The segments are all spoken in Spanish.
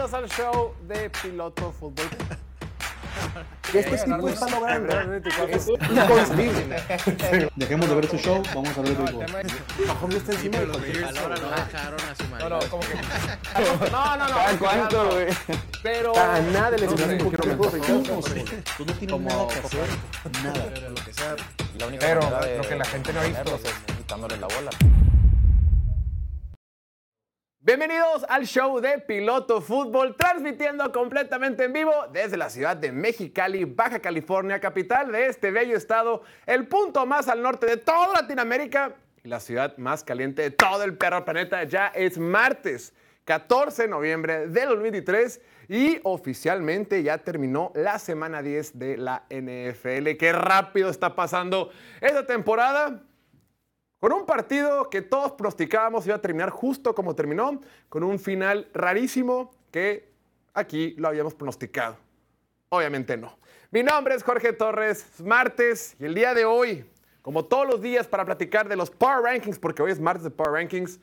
Bienvenidos al show de Piloto Fútbol. Este tipo está logrando es inconcebible. Dejemos de ver su show, vamos a ver el béisbol. Mahomes está encima de Los cualquier Bills Ahora no no. dejaron a su No, marido. no, como que. No, no, no. ¿Cada cuánto, güey? Pero. A nada le No enseñaron un. Tú no tienes nada que hacer. Nada. Pero lo que sea, la única Pero lo que la gente no ha visto. es quitándole la bola. Bienvenidos al show de Piloto Fútbol, transmitiendo completamente en vivo desde la ciudad de Mexicali, Baja California, capital de este bello estado, el punto más al norte de toda Latinoamérica y la ciudad más caliente de todo el perro planeta. Ya es martes, 14 de noviembre del 2023 y oficialmente ya terminó la semana 10 de la NFL. Qué rápido está pasando esta temporada. Con un partido que todos pronosticábamos iba a terminar justo como terminó, con un final rarísimo que aquí lo habíamos pronosticado. Obviamente no. Mi nombre es Jorge Torres, es martes y el día de hoy, como todos los días para platicar de los Power Rankings, porque hoy es martes de Power Rankings,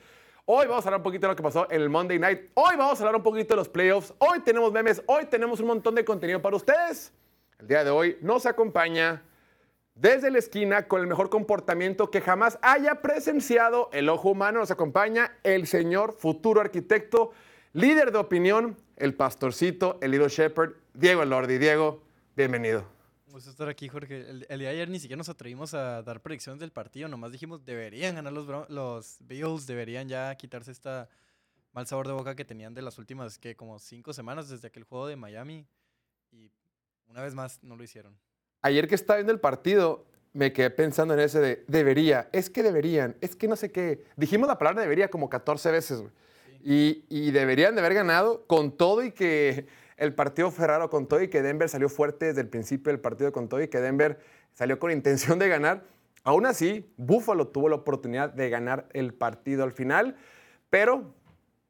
hoy vamos a hablar un poquito de lo que pasó en el Monday Night, hoy vamos a hablar un poquito de los playoffs, hoy tenemos memes, hoy tenemos un montón de contenido para ustedes. El día de hoy nos acompaña desde la esquina, con el mejor comportamiento que jamás haya presenciado el ojo humano, nos acompaña el señor futuro arquitecto, líder de opinión, el pastorcito, el Little Shepherd, Diego Elordi. Diego, bienvenido. Un gusto estar aquí, Jorge. El, el día de ayer ni siquiera nos atrevimos a dar predicciones del partido, nomás dijimos deberían ganar los, los Bills, deberían ya quitarse esta mal sabor de boca que tenían de las últimas, que como cinco semanas desde aquel juego de Miami. Y una vez más no lo hicieron. Ayer que estaba viendo el partido, me quedé pensando en ese de debería, es que deberían, es que no sé qué. Dijimos la palabra debería como 14 veces, güey. Y, y deberían de haber ganado con todo y que el partido fue raro, con todo y que Denver salió fuerte desde el principio del partido, con todo y que Denver salió con intención de ganar. Aún así, Buffalo tuvo la oportunidad de ganar el partido al final, pero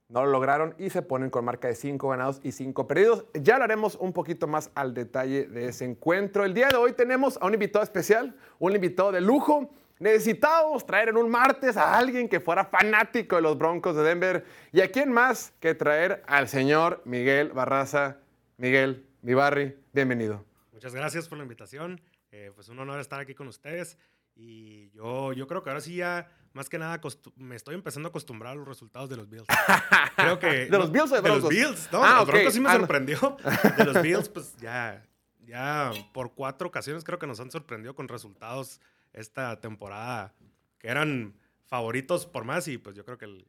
no lo lograron y se ponen con marca de 5 ganados y 5 perdidos. Ya hablaremos un poquito más al detalle de ese encuentro. El día de hoy tenemos a un invitado especial, un invitado de lujo. Necesitábamos traer en un martes a alguien que fuera fanático de los Broncos de Denver. ¿Y a quién más que traer al señor Miguel Barraza? Miguel, mi Barry, bienvenido. Muchas gracias por la invitación. Eh, pues un honor estar aquí con ustedes. Y yo, yo creo que ahora sí ya, más que nada, me estoy empezando a acostumbrar a los resultados de los Bills. Creo que... ¿De los Bills o de De los? Bills. No, Ah, los sí me Ah, no. sorprendió. De los Bills, pues ya, ya por cuatro ocasiones creo que nos han sorprendido con resultados esta temporada que eran favoritos por más y pues yo creo que el,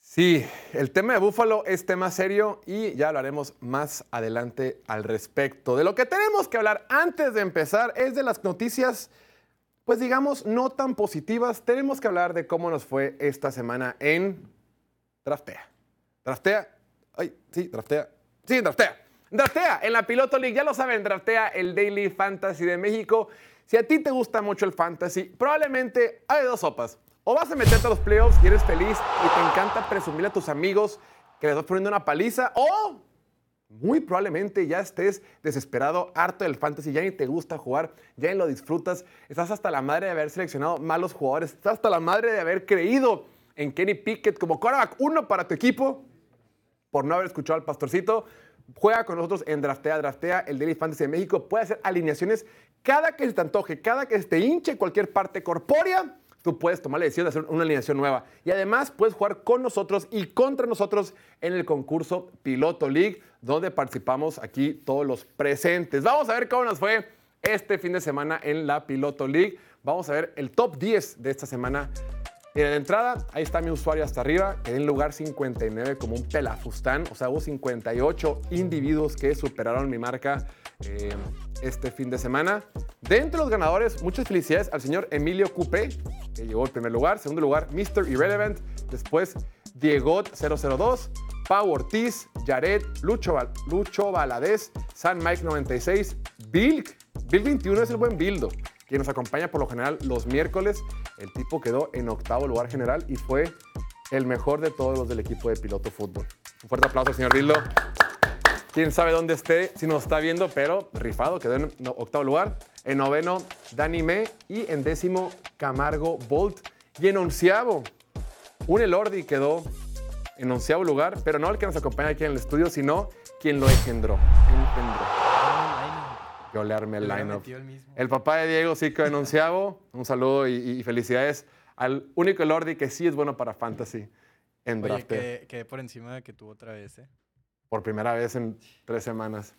Sí, el tema de Búfalo es tema serio y ya hablaremos más adelante al respecto. De lo que tenemos que hablar antes de empezar es de las noticias, pues digamos, no tan positivas. Tenemos que hablar de cómo nos fue esta semana en Draftea. Draftea. Ay, sí, Draftea. Sí, Draftea. Draftea, en la Piloto League, ya lo saben, Draftea, el Daily Fantasy de México. Si a ti te gusta mucho el fantasy, probablemente hay dos sopas. O vas a meterte a los playoffs y eres feliz y te encanta presumir a tus amigos que les vas poniendo una paliza, o muy probablemente ya estés desesperado, harto del fantasy, ya ni te gusta jugar, ya ni lo disfrutas, estás hasta la madre de haber seleccionado malos jugadores, estás hasta la madre de haber creído en Kenny Pickett como quarterback uno para tu equipo, por no haber escuchado al pastorcito. Juega con nosotros en Draftea, Draftea, el Daily Fantasy de México. Puede hacer alineaciones cada que se te antoje, cada que se te hinche cualquier parte corpórea. Tú puedes tomar la decisión de hacer una alineación nueva. Y además puedes jugar con nosotros y contra nosotros en el concurso Piloto League, donde participamos aquí todos los presentes. Vamos a ver cómo nos fue este fin de semana en la Piloto League. Vamos a ver el top 10 de esta semana Mira, de entrada, ahí está mi usuario hasta arriba, quedé en lugar 59 como un pelafustán. O sea, hubo 58 individuos que superaron mi marca eh, este fin de semana. De los ganadores, muchas felicidades al señor Emilio Cupé, que llegó el primer lugar. Segundo lugar, Mr. Irrelevant. Después, Diegot 002. Pau Ortiz, Jared, Lucho, Lucho Valadez, San Mike 96, Bill, Bill 21 es el buen Bildo, quien nos acompaña por lo general los miércoles. El tipo quedó en octavo lugar general y fue el mejor de todos los del equipo de piloto fútbol. Un fuerte aplauso, señor Bildo. Quién sabe dónde esté, si nos está viendo, pero rifado, quedó en octavo lugar. En noveno, Dani Me. Y en décimo, Camargo Bolt. Y en onceavo, un Elordi quedó en onceavo lugar, pero no el que nos acompaña aquí en el estudio, sino quien lo engendró. Engendró. Yo le armé el line-up. el papá de Diego sí quedó en onceavo. Un saludo y, y felicidades al único Lordi que sí es bueno para Fantasy en Oye, drafteo. que, que por encima de que tuvo otra vez, ¿eh? por primera vez en tres semanas.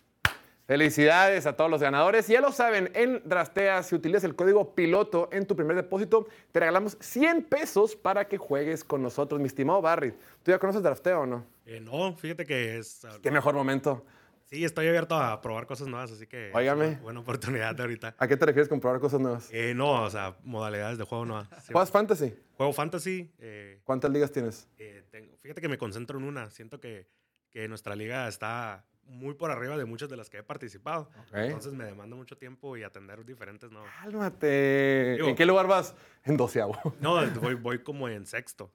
Felicidades a todos los ganadores. Ya lo saben, en Draftea, si utilizas el código piloto en tu primer depósito, te regalamos 100 pesos para que juegues con nosotros, mi estimado Barry. ¿Tú ya conoces Drafteo o no? Eh, no, fíjate que es. Qué mejor momento. Sí, estoy abierto a probar cosas nuevas, así que. Óigame. Buena oportunidad de ahorita. ¿A qué te refieres con probar cosas nuevas? Eh, no, o sea, modalidades de juego nuevas. Sí, ¿Juegas Fantasy? Juego fantasy. eh, ¿Cuántas ligas tienes? eh, tengo- fíjate que me concentro en una. Siento que, que nuestra liga está muy por arriba de muchas de las que he participado. Ok. Entonces me demanda mucho tiempo y atender diferentes, ¿no? Cálmate. Digo- ¿En qué lugar vas? En doceavo. No, voy, voy como en sexto.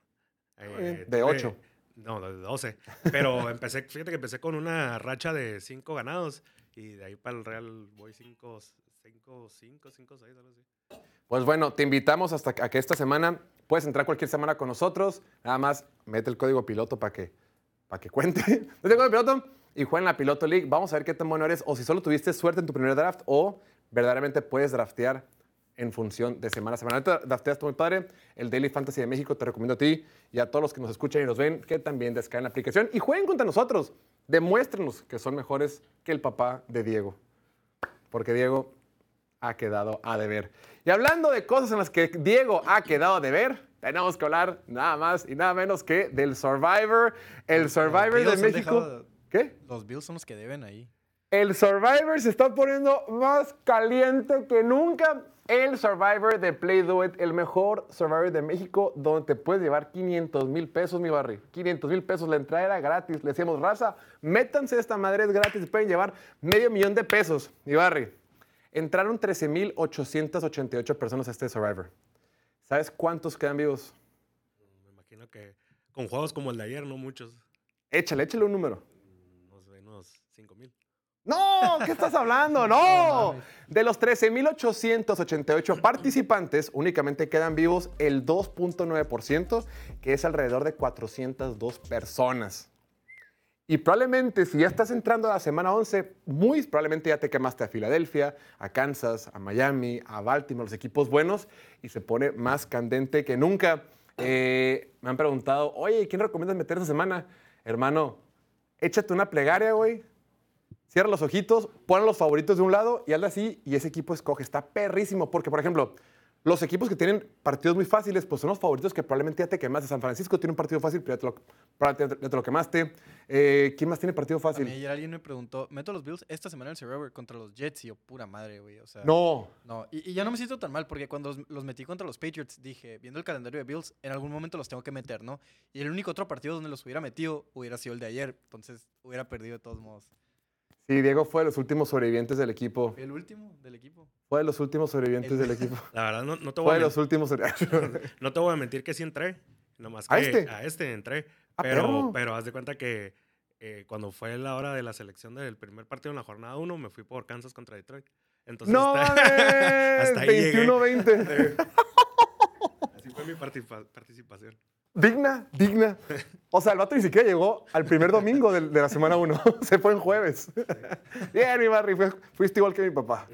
Eh, de ocho. No, de 12. Pero empecé, fíjate que empecé con una racha de cinco ganados y de ahí para el Real voy cinco, cinco, cinco, cinco, seis, algo así. Pues bueno, te invitamos hasta a que esta semana puedes entrar cualquier semana con nosotros. Nada más mete el código piloto para que, para que cuente. Mete el código piloto y juega en la Piloto League. Vamos a ver qué tan bueno eres o si solo tuviste suerte en tu primer draft o verdaderamente puedes draftear en función de semana a semana. Ahorita drafteas muy padre. El Daily Fantasy de México te recomiendo a ti y a todos los que nos escuchan y nos ven que también descarguen la aplicación y jueguen contra nosotros. Demuéstrenos que son mejores que el papá de Diego. Porque Diego ha quedado a deber. Y hablando de cosas en las que Diego ha quedado a deber, tenemos que hablar nada más y nada menos que del Survivor. El Survivor de México. ¿Qué? Los Bills son los que deben ahí. El Survivor se está poniendo más caliente que nunca. El Survivor de Play Do It, el mejor Survivor de México, donde te puedes llevar 500 mil pesos, mi barri. 500 mil pesos, la entrada era gratis. Le decíamos, raza, métanse esta madre, es gratis, pueden llevar medio millón de pesos, mi barri. Entraron 13.888 personas a este Survivor. ¿Sabes cuántos quedan vivos? Me imagino que con juegos como el de ayer, no muchos. Échale, échale un número. No sé, unos cinco mil. No, ¿qué estás hablando? No. De los 13.888 participantes, únicamente quedan vivos el 2.9%, que es alrededor de 402 personas. Y probablemente si ya estás entrando a la semana 11, muy probablemente ya te quemaste a Filadelfia, a Kansas, a Miami, a Baltimore, los equipos buenos, y se pone más candente que nunca. Eh, me han preguntado, oye, ¿quién recomiendas meter esta semana? Hermano, échate una plegaria, güey. Cierra los ojitos, pon los favoritos de un lado y hazle así y ese equipo escoge. Está perrísimo porque, por ejemplo, los equipos que tienen partidos muy fáciles, pues son los favoritos que probablemente ya te quemaste. San Francisco tiene un partido fácil, pero ya te lo, ya te lo quemaste. Eh, ¿Quién más tiene partido A mí fácil? ayer alguien me preguntó, ¿meto los Bills esta semana en el Survivor contra los Jets? Y yo, pura madre, güey. O sea, No. No, y, y ya no me siento tan mal porque cuando los, los metí contra los Patriots dije, viendo el calendario de Bills, en algún momento los tengo que meter, ¿no? Y el único otro partido donde los hubiera metido hubiera sido el de ayer, entonces hubiera perdido de todos modos. Sí, Diego fue de los últimos sobrevivientes del equipo. El último del equipo. Fue de los últimos sobrevivientes El- del equipo. La verdad, no, no te voy Fue a de los últimos no te voy a mentir que sí entré. Nomás que ¿A este? A este entré. Ah, Pero, perro. pero haz de cuenta que eh, cuando fue la hora de la selección del primer partido en la jornada 1, me fui por Kansas contra Detroit. Entonces, ¡No hasta, hasta ahí llegué. 21-20. Así fue mi partipa- participación. Digna, digna. O sea, el vato ni siquiera llegó al primer domingo de, la semana 1. Se fue en jueves. Bien, mi Barry, fuiste igual que mi papá.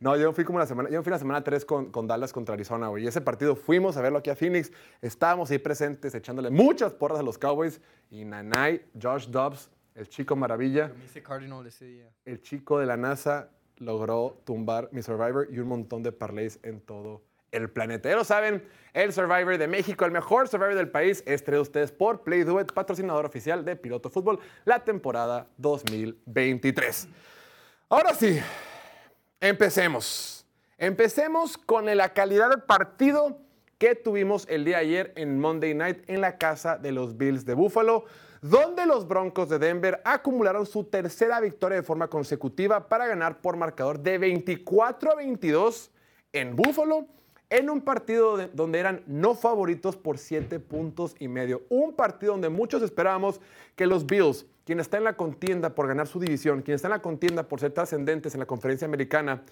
No, yo fui como la semana, yo fui la semana 3 con, con Dallas contra Arizona, güey. Y ese partido fuimos a verlo aquí a Phoenix. Estábamos ahí presentes, echándole muchas porras a los Cowboys. Y Nanay, Josh Dobbs, el chico maravilla, el chico de la NASA, logró tumbar mi Survivor y un montón de parlays en todo el planeta. Lo saben, el Survivor de México, el mejor Survivor del país, es traído ustedes por Play Do It, patrocinador oficial de Piloto Fútbol, la temporada 2023. Ahora sí, empecemos. Empecemos con la calidad del partido que tuvimos el día ayer en Monday Night en la casa de los Bills de Buffalo, donde los Broncos de Denver acumularon su tercera victoria de forma consecutiva para ganar por marcador de 24 a 22 en Buffalo, en un partido de- donde eran no favoritos por 7 puntos y medio. Un partido donde muchos esperábamos que los Bills, quien está en la contienda por ganar su división, quien está en la contienda por ser trascendentes en la conferencia americana,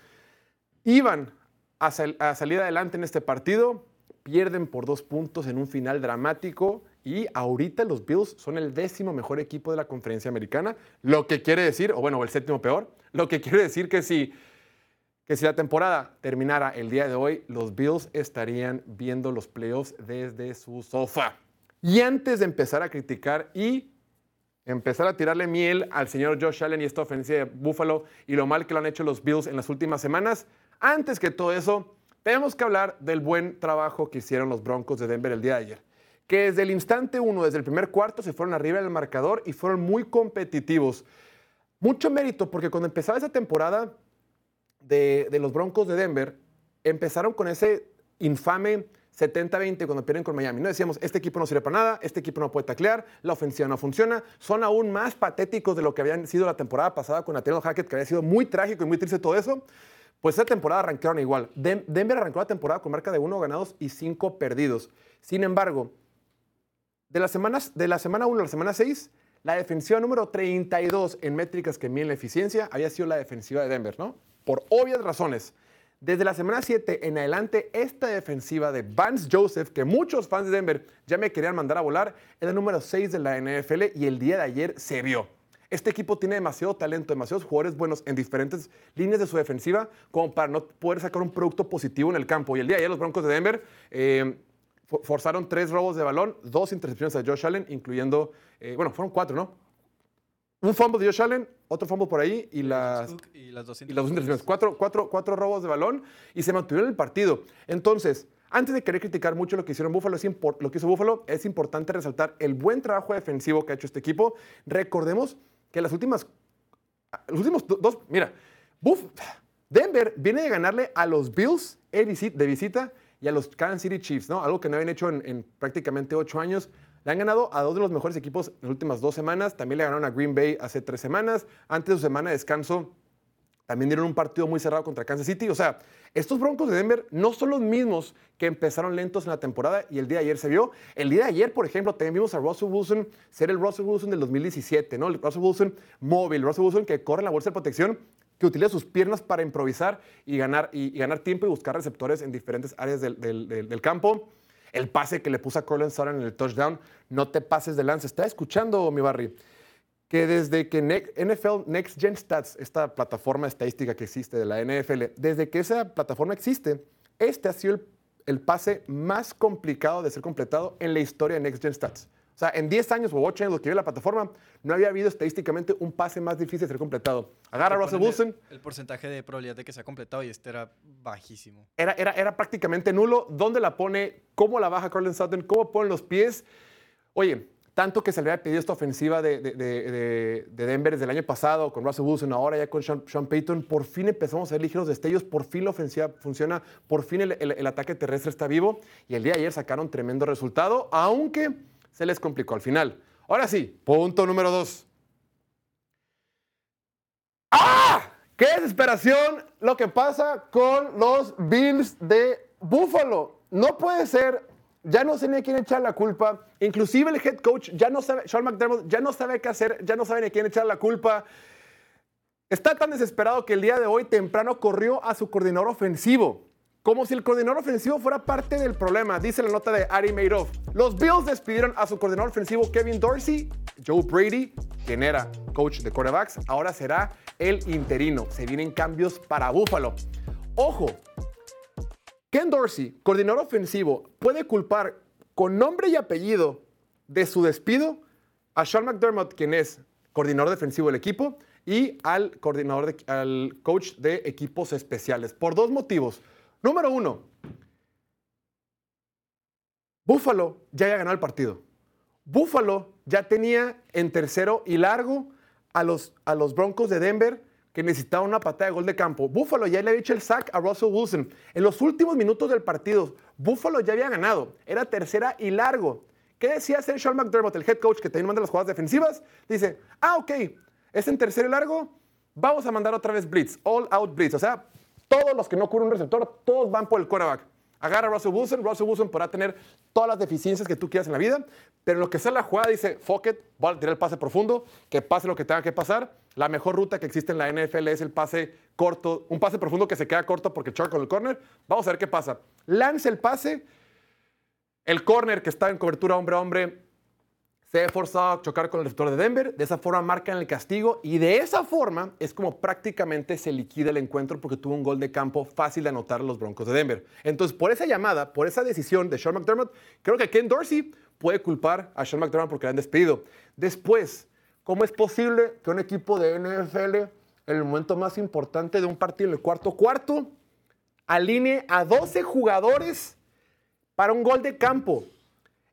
iban a, a salir adelante en este partido pierden por dos puntos en un final dramático y ahorita los Bills son el décimo mejor equipo de la conferencia americana, lo que quiere decir, o bueno, el séptimo peor, lo que quiere decir que si, que si la temporada terminara el día de hoy, los Bills estarían viendo los playoffs desde su sofá. Y antes de empezar a criticar y empezar a tirarle miel al señor Josh Allen y esta ofensiva de Buffalo y lo mal que lo han hecho los Bills en las últimas semanas, antes que todo eso, tenemos que hablar del buen trabajo que hicieron los Broncos de Denver el día de ayer. Que desde el instante uno, desde el primer cuarto, se fueron arriba del marcador y fueron muy competitivos. Mucho mérito, porque cuando empezaba esa temporada de, los Broncos de Denver, empezaron con ese infame 70-20 cuando pierden con Miami. No decíamos, este equipo no sirve para nada, este equipo no puede taclear, la ofensiva no funciona. Son aún más patéticos de lo que habían sido la temporada pasada con Nathaniel Hackett, que había sido muy trágico y muy triste todo eso. Pues esa temporada arrancaron igual. Denver arrancó la temporada con marca de 1 ganados y 5 perdidos. Sin embargo, de, las semanas, de la semana 1 a la semana 6, la defensiva número 32 en métricas que miden la eficiencia había sido la defensiva de Denver, ¿no? Por obvias razones. Desde la semana 7 en adelante, esta defensiva de Vance Joseph, que muchos fans de Denver ya me querían mandar a volar, era el número 6 de la NFL y el día de ayer se vio. Este equipo tiene demasiado talento, demasiados jugadores buenos en diferentes líneas de su defensiva como para no poder sacar un producto positivo en el campo. Y el día de ayer los Broncos de Denver eh, for- forzaron tres robos de balón, dos intercepciones a Josh Allen, incluyendo, eh, bueno, fueron cuatro, ¿no? Un fumble de Josh Allen, otro fumble por ahí y las, y las dos y las dos intercepciones. Cuatro, cuatro, cuatro robos de balón y se mantuvieron en el partido. Entonces, antes de querer criticar mucho lo que hicieron Buffalo, es lo que hizo Buffalo, es importante resaltar el buen trabajo defensivo que ha hecho este equipo. Recordemos que las últimas, los últimos do- dos, mira, Buff, Denver viene de ganarle a los Bills de visi- de visita y a los Kansas City Chiefs, ¿no? Algo que no habían hecho en, en prácticamente ocho años. Le han ganado a dos de los mejores equipos en las últimas dos semanas. También le ganaron a Green Bay hace tres semanas. Antes de su semana de descanso, también dieron un partido muy cerrado contra Kansas City. O sea, estos Broncos de Denver no son los mismos que empezaron lentos en la temporada y el día de ayer se vio. El día de ayer, por ejemplo, también vimos a Russell Wilson ser el Russell Wilson del 2017, ¿no? El Russell Wilson móvil, Russell Wilson que corre la bolsa de protección, que utiliza sus piernas para improvisar y ganar, y, ganar tiempo y buscar receptores en diferentes áreas del campo. El pase que le puso a Cortland Sutton en el touchdown, no te pases de lanza. Está escuchando, mi Barry que desde que NFL Next Gen Stats, esta plataforma estadística que existe de la NFL, desde que esa plataforma existe, este ha sido el, el pase más complicado de ser completado en la historia de Next Gen Stats. O sea, en 10 años o 8 años lo que lleva la plataforma, no había habido estadísticamente un pase más difícil de ser completado. Agarra a Russell Wilson, El, el porcentaje de probabilidad de que sea completado y este era bajísimo. era, era, era prácticamente nulo. ¿Dónde la pone? ¿Cómo la baja Cortland Sutton? ¿Cómo ponen los pies? Oye, tanto que se le había pedido esta ofensiva de, de- de- de- de Denver desde el año pasado, con Russell Wilson, ahora ya con Sean, Sean Payton, por fin empezamos a ver ligeros destellos, por fin la ofensiva funciona, por fin el, el- el ataque terrestre está vivo y el día de ayer sacaron tremendo resultado, aunque se les complicó al final. Ahora sí, punto número dos. ¡Ah! ¡Qué desesperación lo que pasa con los Bills de Buffalo! No puede ser, ya no sé ni a quién echar la culpa. Inclusive el head coach ya no sabe, Sean McDermott ya no sabe qué hacer, ya no sabe ni a quién echar la culpa. Está tan desesperado que el día de hoy temprano corrió a su coordinador ofensivo. Como si el coordinador ofensivo fuera parte del problema, dice la nota de Ari Madoff. Los Bills despidieron a su coordinador ofensivo Kevin Dorsey. Joe Brady, quien era coach de quarterbacks, ahora será el interino. Se vienen cambios para Buffalo. Ojo, Ken Dorsey, coordinador ofensivo, puede culpar con nombre y apellido de su despido a Sean McDermott, quien es coordinador defensivo del equipo, y al coordinador, de- al coach de equipos especiales, por dos motivos. Número uno, Buffalo ya había ganado el partido. Buffalo ya tenía en tercero y largo a los, a los Broncos de Denver que necesitaban una patada de gol de campo. Buffalo ya le había hecho el sack a Russell Wilson. En los últimos minutos del partido, Buffalo ya había ganado. Era tercera y largo. ¿Qué decía hacer Sean McDermott, el head coach que también manda las jugadas defensivas? Dice, ah, ok, es en tercero y largo, vamos a mandar otra vez blitz, all out blitz. O sea, todos los que no cubren un receptor, todos van por el quarterback. Agarra a Russell Wilson, Russell Wilson podrá tener todas las deficiencias que tú quieras en la vida, pero en lo que sea la jugada dice, fuck it, voy a tirar el pase profundo, que pase lo que tenga que pasar. La mejor ruta que existe en la NFL es el pase corto, un pase profundo que se queda corto porque choca con el corner. Vamos a ver qué pasa. Lanza el pase, El corner que está en cobertura hombre a hombre se ha forzado a chocar con el receptor de Denver. De esa forma marcan el castigo y de esa forma es como prácticamente se liquida el encuentro porque tuvo un gol de campo fácil de anotar a los Broncos de Denver. Entonces, por esa llamada, por esa decisión de Sean McDermott, creo que Ken Dorsey puede culpar a Sean McDermott porque le han despedido. Después, ¿cómo es posible que un equipo de NFL, en el momento más importante de un partido, en el cuarto cuarto, alinee a 12 jugadores para un gol de campo?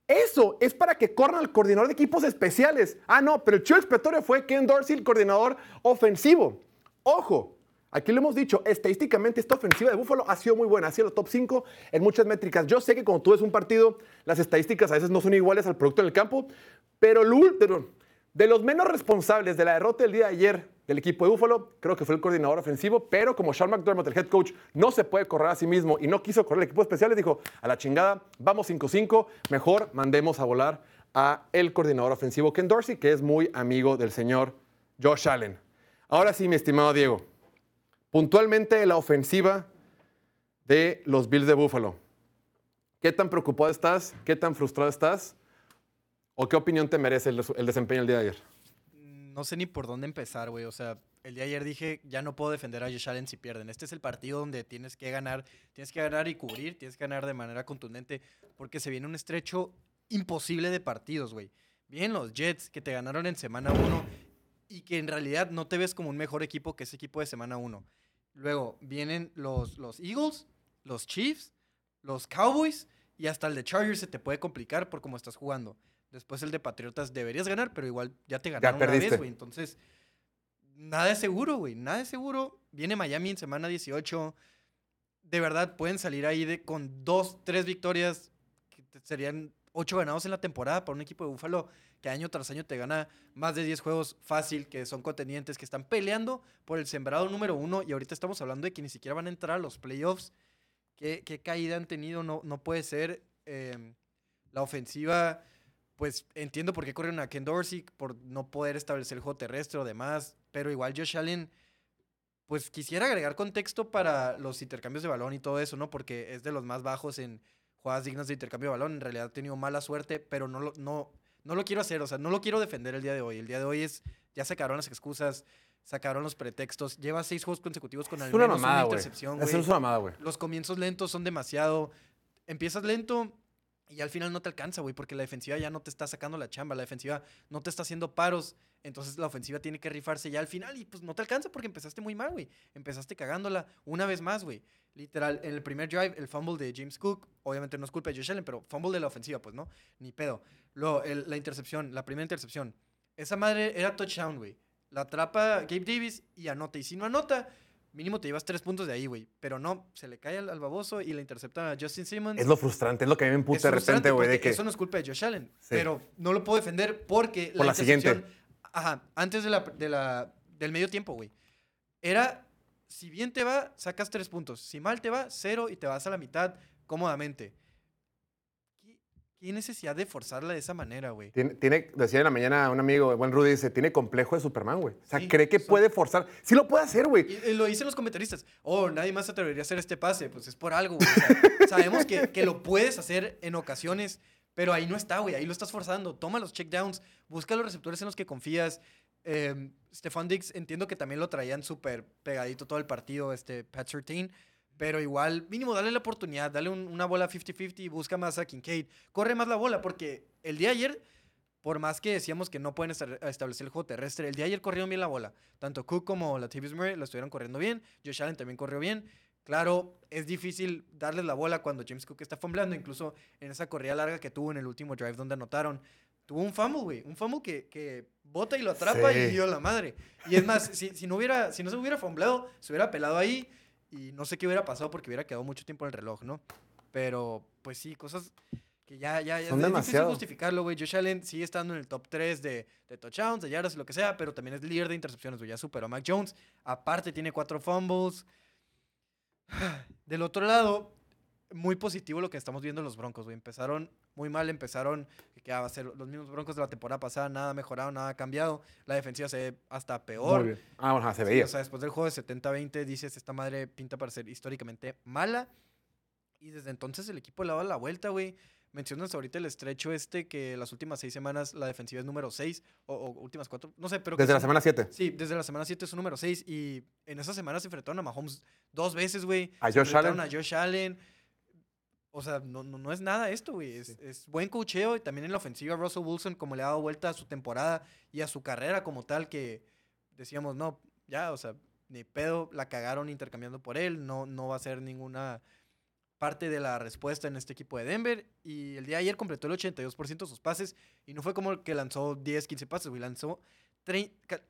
Eso es para que corran al coordinador de equipos especiales. Ah, no, pero el chivo expiatorio fue Ken Dorsey, el coordinador ofensivo. Ojo, aquí lo hemos dicho, estadísticamente esta ofensiva de Buffalo ha sido muy buena, ha sido top 5 en muchas métricas. Yo sé que cuando tú ves un partido, las estadísticas a veces no son iguales al producto en el campo, pero el último, de los menos responsables de la derrota del día de ayer del equipo de Buffalo, creo que fue el coordinador ofensivo, pero como Sean McDermott, el head coach, no se puede correr a sí mismo y no quiso correr el equipo especial, les dijo, a la chingada, vamos 5-5, mejor mandemos a volar a el coordinador ofensivo Ken Dorsey, que es muy amigo del señor Josh Allen. Ahora sí, mi estimado Diego, puntualmente la ofensiva de los Bills de Buffalo. ¿Qué tan preocupado estás? ¿Qué tan frustrado estás? ¿O qué opinión te merece el, desempeño el día de ayer? No sé ni por dónde empezar, güey. O sea, el día de ayer dije, ya no puedo defender a Josh Allen si pierden. Este es el partido donde tienes que ganar, tienes que ganar y cubrir, tienes que ganar de manera contundente, porque se viene un estrecho imposible de partidos, güey. Vienen los Jets que te ganaron en semana 1 y que en realidad no te ves como un mejor equipo que ese equipo de semana 1. Luego vienen los, los Eagles, los Chiefs, los Cowboys y hasta el de Chargers se te puede complicar por cómo estás jugando. Después el de Patriotas deberías ganar, pero igual ya te ganaron una perdiste. vez, güey. Entonces, nada es seguro, güey. Nada es seguro. Viene Miami en semana 18. De verdad, pueden salir ahí de, con dos, tres victorias, que serían ocho ganados en la temporada para un equipo de Búfalo que año tras año te gana más de 10 juegos fácil, que son contendientes, que están peleando por el sembrado número uno. Y ahorita estamos hablando de que ni siquiera van a entrar a los playoffs. ¿Qué, qué caída han tenido? No, no puede ser. Eh, la ofensiva, pues entiendo por qué corrieron a Ken Dorsey, por no poder establecer el juego terrestre o demás. Pero igual Josh Allen, pues quisiera agregar contexto para los intercambios de balón y todo eso, ¿no? Porque es de los más bajos en jugadas dignas de intercambio de balón. En realidad ha tenido mala suerte, pero no lo, no, no lo quiero hacer, o sea, no lo quiero defender el día de hoy. El día de hoy es, ya sacaron las excusas, sacaron los pretextos. Lleva seis juegos consecutivos con al una menos mamada, una güey. intercepción, güey. es una mamada, güey. Los comienzos lentos son demasiado. Empiezas lento y al final no te alcanza, güey, porque la defensiva ya no te está sacando la chamba, la defensiva no te está haciendo paros, entonces la ofensiva tiene que rifarse ya al final y pues no te alcanza porque empezaste muy mal, güey. Empezaste cagándola una vez más, güey. Literal, en el primer drive, el fumble de James Cook, obviamente no es culpa de Josh Allen, pero fumble de la ofensiva, pues, ¿no? Ni pedo. Luego, el- la intercepción, la primera intercepción. Esa madre era touchdown, güey. La atrapa Gabe Davis y anota. Y si no anota, mínimo te llevas tres puntos de ahí, güey. Pero no, se le cae al, al baboso y la intercepta a Justin Simmons. Es lo frustrante, es lo que a mí me emputa de repente, güey, de que... Eso no es culpa de Josh Allen. Sí. Pero no lo puedo defender porque Por la siguiente. intercepción- Ajá, antes de la, de la- del medio tiempo, güey. Era, si bien te va, sacas tres puntos. Si mal te va, cero y te vas a la mitad cómodamente. ¿Qué, necesidad de forzarla de esa manera, güey? Tiene, tiene- decía en la mañana un amigo, buen Rudy, dice, tiene complejo de Superman, güey. O sea, Sí, cree que puede forzar. Sí lo puede hacer, güey. Y, y lo dicen los comentaristas. Oh, nadie más se atrevería a hacer este pase. Pues es por algo, güey. O sea, sabemos que, que lo puedes hacer en ocasiones, pero ahí no está, güey. Ahí lo estás forzando. Toma los checkdowns, busca los receptores en los que confías. Eh, Stefan Diggs, entiendo que también lo traían súper pegadito todo el partido, este Pat Surtain. Pero igual, mínimo, dale la oportunidad, dale un- una bola 50-50 y busca más a Kincaid. Corre más la bola, porque el día de ayer por más que decíamos que no pueden establecer el juego terrestre, el día de ayer corrieron bien la bola. Tanto Cook como Latavius Murray lo estuvieron corriendo bien. Josh Allen también corrió bien. Claro, es difícil darles la bola cuando James Cook está fumbleando. Incluso en esa corrida larga que tuvo en el último drive donde anotaron, tuvo un fumble, güey. Un fumble que, que bota y lo atrapa Sí. y dio la madre. Y es más, si, si no hubiera, si no se hubiera fumbleado, se hubiera pelado ahí y no sé qué hubiera pasado porque hubiera quedado mucho tiempo en el reloj, ¿no? Pero, pues sí, cosas que ya, ya, ya Son es demasiado. difícil justificarlo, güey. Josh Allen sigue estando en el top 3 de, de touchdowns, de yardas y lo que sea, pero también es líder de intercepciones, güey. Ya superó a Mac Jones. Aparte tiene cuatro fumbles. Del otro lado, muy positivo lo que estamos viendo en los Broncos, güey. Empezaron muy mal, empezaron que va a ser los mismos Broncos de la temporada pasada, nada mejorado, nada cambiado. La defensiva se ve hasta peor. Muy bien. Ah, bueno, se Sí, veía. o sea, después del juego de 70-20 dices, esta madre pinta para ser históricamente mala. Y desde entonces el equipo le ha dado la vuelta, güey. mencionas ahorita el estrecho este que las últimas seis semanas la defensiva es número 6 o, o últimas cuatro, no sé, pero... Desde la son- semana 7. Sí, desde la semana 7 es un número 6 y en esa semana se enfrentaron a Mahomes dos veces, güey. A Se Josh Allen. A Josh Allen. O sea, no, no, no es nada esto, güey. Es, es buen cocheo y también en la ofensiva Russell Wilson como le ha dado vuelta a su temporada y a su carrera como tal que decíamos, no, ya, o sea, ni pedo, la cagaron intercambiando por él, no, no va a ser ninguna parte de la respuesta en este equipo de Denver. Y el día de ayer completó el 82% de sus pases y no fue como que lanzó 10, 15 pases, güey, lanzó,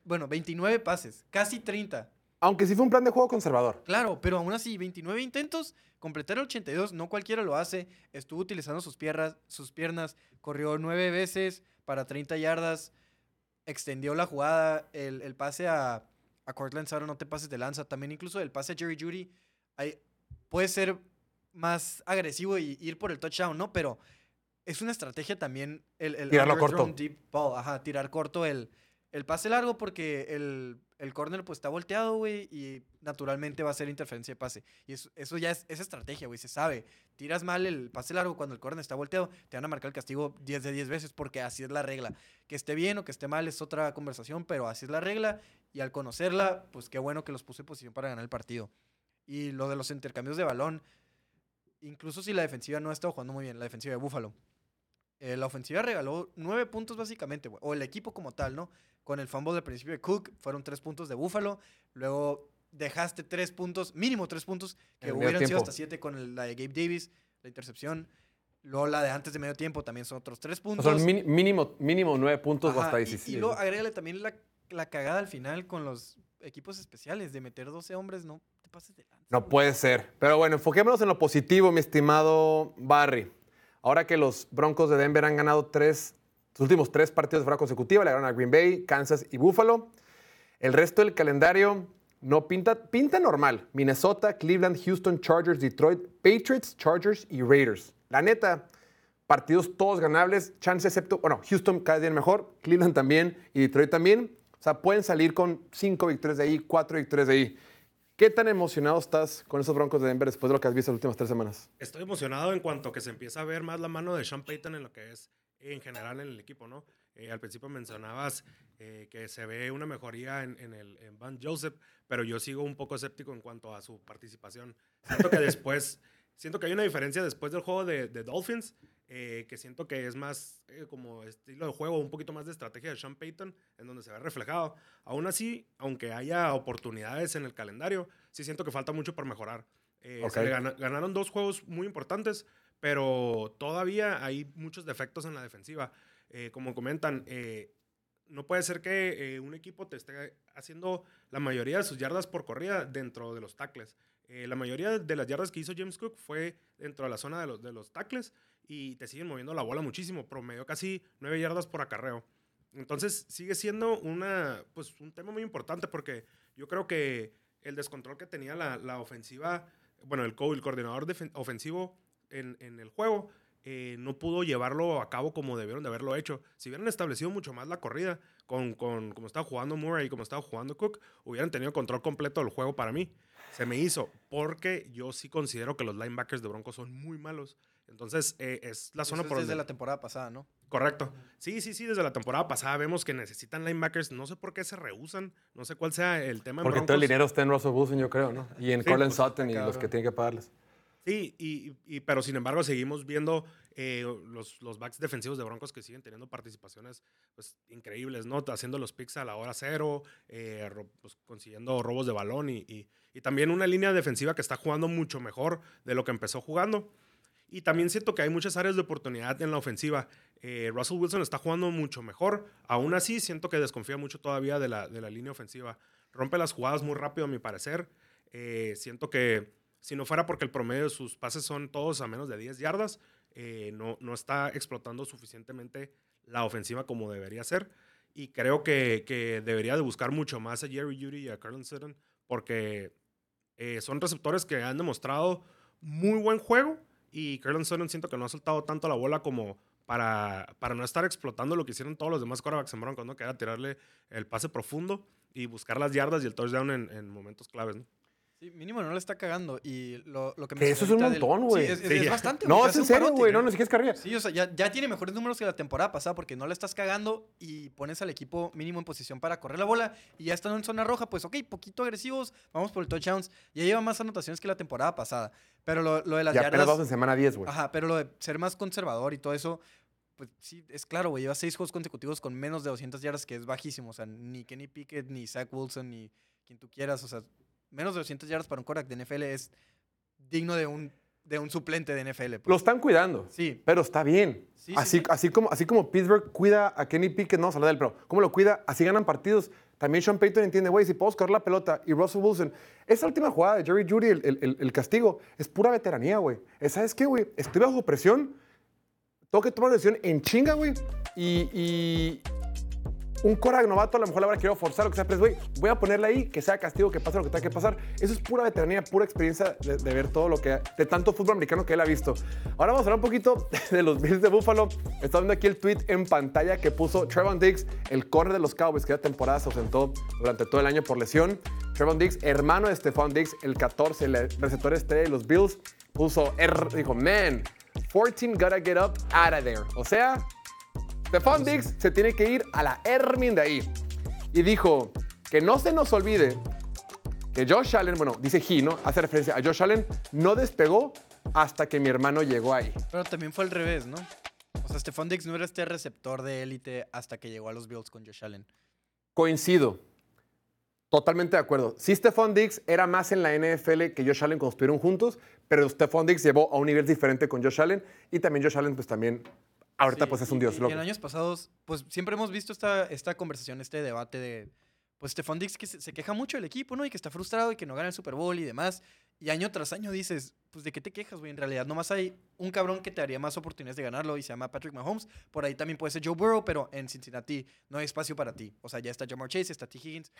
bueno, 29 pases, casi 30. Aunque sí fue un plan de juego conservador. Claro, pero aún así, 29 intentos, completar el 82, no cualquiera lo hace. Estuvo utilizando sus piernas, sus piernas corrió nueve veces para 30 yardas, extendió la jugada, el, el pase a, a Cortland Sutton, no te pases de lanza. También incluso el pase a Jerry Judy hay- puede ser más agresivo y ir por el touchdown, ¿no? Pero es una estrategia también el, el Tirarlo corto. deep ball, ajá, tirar corto el, el pase largo porque el, el corner pues está volteado, güey, y naturalmente va a ser interferencia de pase. Y eso, eso ya es, es estrategia, güey, se sabe. Tiras mal el pase largo cuando el corner está volteado, te van a marcar el castigo 10 de 10 veces porque así es la regla. Que esté bien o que esté mal es otra conversación, pero así es la regla y al conocerla, pues qué bueno que los puse en posición para ganar el partido. Y lo de los intercambios de balón, incluso si la defensiva no ha estado jugando muy bien, la defensiva de Búfalo. Eh, la ofensiva regaló nueve puntos básicamente, o el equipo como tal, ¿no? Con el fumble del principio de Cook, fueron tres puntos de Búfalo. Luego dejaste tres puntos, mínimo tres puntos, que hubieran sido hasta siete con el- la de Gabe Davis, la intercepción. Luego la de antes de medio tiempo también son otros tres O puntos. sea, mini- mínimo, mínimo 9 puntos o hasta y- 17. Y, luego agrégale también la, la cagada al final con los equipos especiales de meter 12 hombres, no te pases de lanza. No puede ser. Pero bueno, enfoquémonos en lo positivo, mi estimado Barry. Ahora que los Broncos de Denver han ganado tres, sus últimos tres partidos de forma consecutiva, le ganaron a Green Bay, Kansas y Buffalo. El resto del calendario no pinta, pinta normal. Minnesota, Cleveland, Houston, Chargers, Detroit, Patriots, Chargers y Raiders. La neta, partidos todos ganables, chance excepto, bueno, Houston cada día mejor, Cleveland también y Detroit también. O sea, pueden salir con cinco victorias de ahí, cuatro victorias de ahí. ¿Qué tan emocionado estás con esos Broncos de Denver después de lo que has visto las últimas tres semanas? Estoy emocionado en cuanto que se empieza a ver más la mano de Sean Payton en lo que es en general en el equipo, ¿no? Eh, al principio mencionabas eh, que se ve una mejoría en, en el en Van Joseph, pero yo sigo un poco escéptico en cuanto a su participación. Siento que después, siento que hay una diferencia después del juego de, de Dolphins, eh, que siento que es más eh, como estilo de juego, un poquito más de estrategia de Sean Payton, en donde se ve reflejado. Aún así, aunque haya oportunidades en el calendario, sí siento que falta mucho por mejorar. Eh, se Ok. le gana- ganaron dos juegos muy importantes, pero todavía hay muchos defectos en la defensiva. Eh, como comentan, eh, no puede ser que eh, un equipo te esté haciendo la mayoría de sus yardas por corrida dentro de los tackles. Eh, la mayoría de las yardas que hizo James Cook fue dentro de la zona de los, de los tackles y te siguen moviendo la bola muchísimo, promedio casi 9 yardas por acarreo. Entonces sigue siendo una, pues, un tema muy importante porque yo creo que el descontrol que tenía la, la ofensiva, bueno, el, co el coordinador ofensivo en, en el juego, eh, no pudo llevarlo a cabo como debieron de haberlo hecho. Si hubieran establecido mucho más la corrida, con, con como estaba jugando Murray y como estaba jugando Cook, hubieran tenido control completo del juego para mí. Se me hizo, porque yo sí considero que los linebackers de Broncos son muy malos. Entonces, eh, es la zona Eso es por desde donde... la temporada pasada, ¿no? Correcto. Sí, sí, sí, desde la temporada pasada vemos que necesitan linebackers. No sé por qué se rehusan, no sé cuál sea el tema en Porque todo el dinero está en Russell Wilson, yo creo, ¿no? Y en Sí, Colin pues, Sutton y los cabrón. que tienen que pagarles. Sí, y, y- pero sin embargo seguimos viendo eh, los, los backs defensivos de Broncos que siguen teniendo participaciones pues, increíbles, ¿no? Haciendo los picks a la hora cero, eh, pues, consiguiendo robos de balón y, y- y también una línea defensiva que está jugando mucho mejor de lo que empezó jugando. Y también siento que hay muchas áreas de oportunidad en la ofensiva. Eh, Russell Wilson está jugando mucho mejor. Aún así, siento que desconfía mucho todavía de la, de la línea ofensiva. Rompe las jugadas muy rápido, a mi parecer. Eh, siento que si no fuera porque el promedio de sus pases son todos a menos de 10 yardas, eh, no, no está explotando suficientemente la ofensiva como debería ser. Y creo que, que debería de buscar mucho más a Jerry Judy y a Carlin Sutton porque eh, son receptores que han demostrado muy buen juego y Carlin Sutton siento que no ha soltado tanto la bola como para, para no estar explotando lo que hicieron todos los demás quarterbacks en Broncos, ¿no? Que era tirarle el pase profundo y buscar las yardas y el touchdown en, en momentos claves, ¿no? Sí, mínimo no le está cagando. Y lo, lo que Que eso es un del- montón, güey. Sí, es, Sí, es bastante. No, es en serio, güey. No, ni siquiera es carrera. Sí, o sea, ya, ya tiene mejores números que la temporada pasada porque no le estás cagando y pones al equipo mínimo en posición para correr la bola y ya están en zona roja, pues ok, poquito agresivos, vamos por el touchdowns. Ya lleva más anotaciones que la temporada pasada. Pero lo, lo de las Y apenas yardas... vamos en semana 10, güey. Ajá, pero lo de ser más conservador y todo eso, pues sí, es claro, güey. Lleva seis juegos consecutivos con menos de 200 yardas, que es bajísimo. O sea, ni Kenny Pickett, ni Zach Wilson, ni quien tú quieras. O sea, menos de 200 yardas para un Korak de NFL es digno de un, de un suplente de NFL. pues. Lo están cuidando. Sí, Pero está bien. Sí, sí, así, sí. Así, como, así como Pittsburgh cuida a Kenny Pickett, no vamos a hablar de él, pero cómo lo cuida, así ganan partidos. También Sean Payton entiende, güey, si puedo correr la pelota y Russell Wilson. Esa última jugada de Jerry Judy, el, el- el- castigo, es pura veteranía, güey. Es, ¿Sabes qué, güey? Estoy bajo presión, tengo que tomar una decisión en chinga, güey. Y, y un Cora novato a lo mejor le habrá querido forzar lo que sea, pero güey, voy a ponerle ahí, que sea castigo, que pase lo que tenga que pasar. Eso es pura veteranía, pura experiencia de, ver todo lo que, de tanto fútbol americano que él ha visto. Ahora vamos a hablar un poquito de los Bills de Buffalo. Está viendo aquí el tweet en pantalla que puso Trevon Diggs, el corner de los Cowboys, que la temporada se ausentó durante todo el año por lesión. Trevon Diggs, hermano de Stephon Diggs, el 14, el receptor estrella de los Bills, puso, R, dijo, man, 14 gotta get up out of there. O sea, Stephon Diggs se tiene que ir a la Hermin de ahí. Y dijo que no se nos olvide que Josh Allen, bueno, dice he, ¿no? Hace referencia a Josh Allen, no despegó hasta que mi hermano llegó ahí. pero también fue al revés, ¿no? O sea, Stephon Diggs no era este receptor de élite hasta que llegó a los Bills con Josh Allen. Coincido. Totalmente de acuerdo. Sí, Stephon Diggs era más en la NFL que Josh Allen cuando estuvieron juntos, pero Stephon Diggs llevó a un nivel diferente con Josh Allen y también Josh Allen, pues también, ahorita Sí, pues es un y- dios y, loco. en años pasados, pues siempre hemos visto esta, esta conversación, este debate de, pues Stephon Diggs que se, se queja mucho del equipo, ¿no? Y que está frustrado y que no gana el Super Bowl y demás. Y año tras año dices, pues ¿de qué te quejas, güey? En realidad nomás hay un cabrón que te daría más oportunidades de ganarlo y se llama Patrick Mahomes. Por ahí también puede ser Joe Burrow, pero en Cincinnati no hay espacio para ti. O sea, ya está Jamar Chase, está T. Higgins.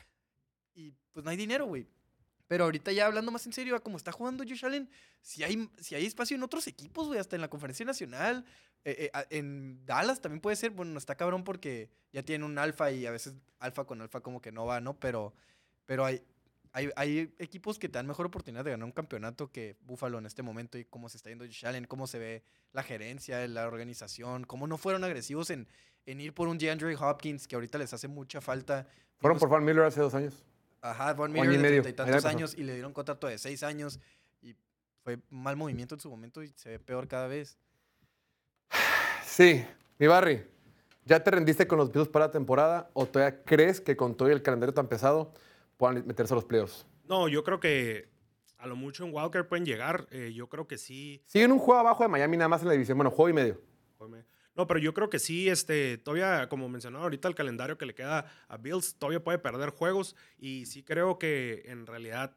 Y pues no hay dinero, güey. Pero ahorita ya hablando más en serio, a cómo está jugando Josh Allen, si hay, si hay espacio en otros equipos, güey, hasta en la conferencia nacional, eh, eh, en Dallas también puede ser, bueno, está cabrón porque ya tiene un alfa y a veces alfa con alfa como que no va, ¿no? Pero, pero hay, hay, hay equipos que te dan mejor oportunidad de ganar un campeonato que Buffalo en este momento y cómo se está yendo Josh Allen, cómo se ve la gerencia, la organización, cómo no fueron agresivos en, en ir por un DeAndre Hopkins que ahorita les hace mucha falta. Fueron por Van Miller hace dos años. Ajá, Von año Miller y de medio. treinta y tantos años y le dieron contrato de seis años y fue mal movimiento en su momento y se ve peor cada vez. Sí, mi Barry, ¿ya te rendiste con los Bills para la temporada o todavía crees que con todo el calendario tan pesado puedan meterse a los playoffs? No, yo creo que a lo mucho en Walker pueden llegar. eh, yo creo que sí. Siguen un juego abajo de Miami nada más en la división. Bueno, juego y medio. Jódeme. No, pero yo creo que sí, este, todavía, como mencionaba ahorita, el calendario que le queda a Bills todavía puede perder juegos y sí creo que en realidad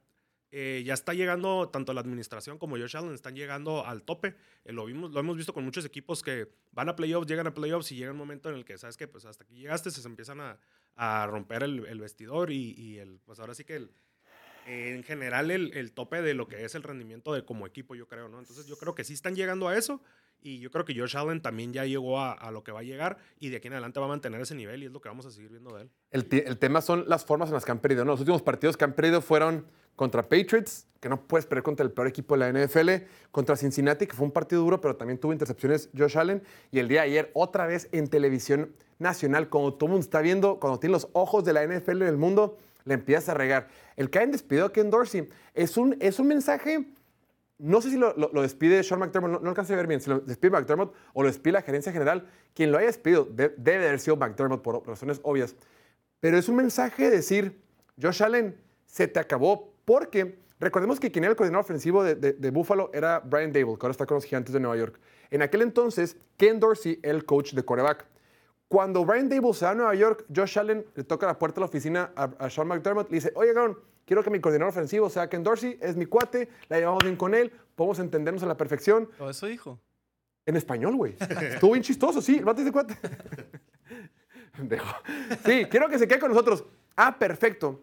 eh, ya está llegando, tanto la administración como Josh Allen están llegando al tope. Eh, lo, vimos, lo hemos visto con muchos equipos que van a playoffs, llegan a playoffs y llega un momento en el que, ¿sabes qué? Pues hasta aquí llegaste, se empiezan a, a romper el, vestidor y, el, pues ahora sí que en general el, el tope de lo que es el rendimiento de como equipo, yo creo, ¿no? Entonces yo creo que sí están llegando a eso y yo creo que Josh Allen también ya llegó a, a lo que va a llegar y de aquí en adelante va a mantener ese nivel y es lo que vamos a seguir viendo de él. El, el tema son las formas en las que han perdido. Los últimos partidos que han perdido fueron contra Patriots, que no puedes perder contra el peor equipo de la NFL, contra Cincinnati, que fue un partido duro, pero también tuvo intercepciones Josh Allen, y el día de ayer otra vez en televisión nacional, cuando todo el mundo está viendo, cuando tiene los ojos de la NFL en el mundo, le empiezas a regar. El que despedido a Ken Dorsey es un, es un mensaje no sé si lo, despide Sean McDermott, no, no alcancé a ver bien, si lo despide McDermott o lo despide la gerencia general. Quien lo haya despedido de- debe de haber sido McDermott por razones obvias. Pero es un mensaje de decir, Josh Allen, se te acabó. Porque recordemos que quien era el coordinador ofensivo de, de- Buffalo era Brian Dable, que ahora está con los Gigantes de Nueva York. En aquel entonces, Ken Dorsey el coach de coreback. Cuando Brian Dable se va a Nueva York, Josh Allen le toca la puerta de la oficina a, a Sean McDermott y le dice, oye, Aaron, quiero que mi coordinador ofensivo sea Ken Dorsey, es mi cuate, la llevamos bien con él, podemos entendernos a la perfección. Todo eso dijo. En español, güey. Estuvo bien chistoso, sí. El vato dice cuate. Pendejo. Sí, quiero que se quede con nosotros. Ah, perfecto.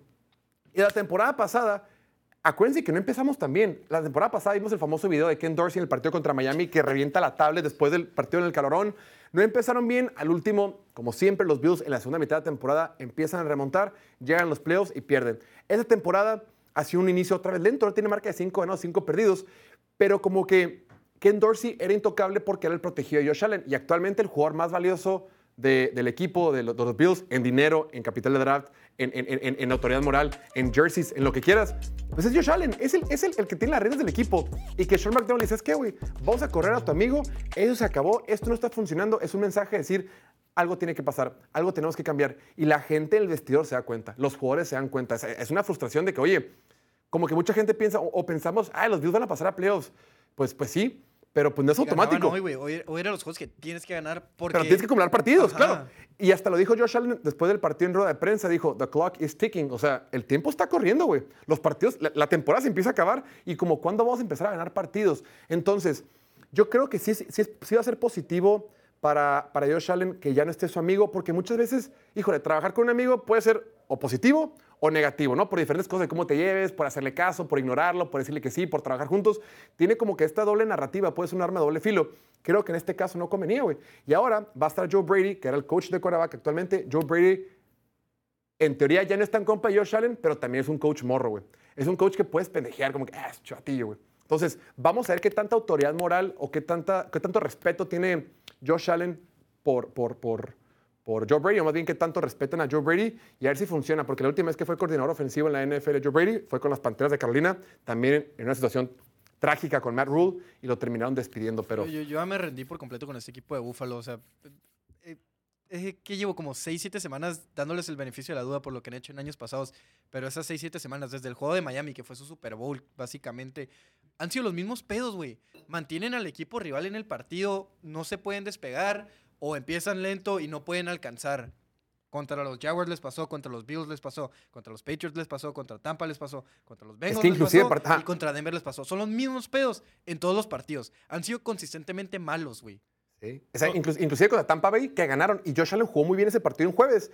Y la temporada pasada, acuérdense que no empezamos tan bien. La temporada pasada vimos el famoso video de Ken Dorsey en el partido contra Miami que revienta la tablet después del partido en el calorón. No empezaron bien. Al último, como siempre, los Bills en la segunda mitad de temporada empiezan a remontar, llegan los playoffs y pierden. Esa temporada ha un inicio otra vez lento. Tiene marca de 5 ganados, 5 perdidos. Pero como que Ken Dorsey era intocable porque era el protegido de Josh Allen. Y actualmente el jugador más valioso de- del equipo, de los, de los Bills, en dinero, en capital de draft, en, en- en- autoridad moral, en jerseys, en lo que quieras, pues es Josh Allen. Es el, es el, el que tiene las riendas del equipo. Y que Sean McDonald dice, es que, güey, vamos a correr a tu amigo, eso se acabó, esto no está funcionando. Es un mensaje de decir, algo tiene que pasar, algo tenemos que cambiar. Y la gente en el vestidor se da cuenta, los jugadores se dan cuenta. Es, una frustración de que, oye, como que mucha gente piensa o, o pensamos, ah, los Bills van a pasar a playoffs. Pues, pues sí, pero pues no es automático. Hoy. Hoy, hoy eran los juegos que tienes que ganar porque... Pero tienes que acumular partidos, Ajá. claro. Y hasta lo dijo Josh Allen después del partido en rueda de prensa, dijo, the clock is ticking. O sea, el tiempo está corriendo, güey. Los partidos, la, la temporada se empieza a acabar y como cuándo vamos a empezar a ganar partidos. Entonces, yo creo que sí, sí, sí va a ser positivo para, para Josh Allen que ya no esté su amigo, porque muchas veces, híjole, trabajar con un amigo puede ser o positivo o negativo, ¿no? Por diferentes cosas de cómo te lleves, por hacerle caso, por ignorarlo, por decirle que sí, por trabajar juntos. Tiene como que esta doble narrativa, puede ser un arma de doble filo. Creo que en este caso no convenía, güey. Y ahora va a estar Joe Brady, que era el coach de quarterback actualmente. Joe Brady, en teoría, ya no está en compa de Josh Allen, pero también es un coach morro, güey. Es un coach que puedes pendejear, como que, ah, es chatillo, güey. Entonces, vamos a ver qué tanta autoridad moral o qué, tanta, qué tanto respeto tiene Josh Allen por, por, por, por Joe Brady, o más bien qué tanto respetan a Joe Brady y a ver si funciona, porque la última vez que fue coordinador ofensivo en la NFL Joe Brady fue con las Panteras de Carolina, también en una situación trágica con Matt Rule y lo terminaron despidiendo, pero Yo, ya me rendí por completo con este equipo de Búfalo. O sea, eh, eh, que llevo como 6, 7 semanas dándoles el beneficio de la duda por lo que han hecho en años pasados. Pero esas 6, 7 semanas, desde el juego de Miami, que fue su Super Bowl, básicamente, han sido los mismos pedos, güey. Mantienen al equipo rival en el partido, no se pueden despegar o empiezan lento y no pueden alcanzar. Contra los Jaguars les pasó, contra los Bills les pasó, contra los Patriots les pasó, contra Tampa les pasó, contra los Bengals que les pasó y contra Denver les pasó. Son los mismos pedos en todos los partidos. Han sido consistentemente malos, güey. Sí. O sea, inclu- inclusive con la Tampa Bay, que ganaron. Y Josh Allen jugó muy bien ese partido en jueves.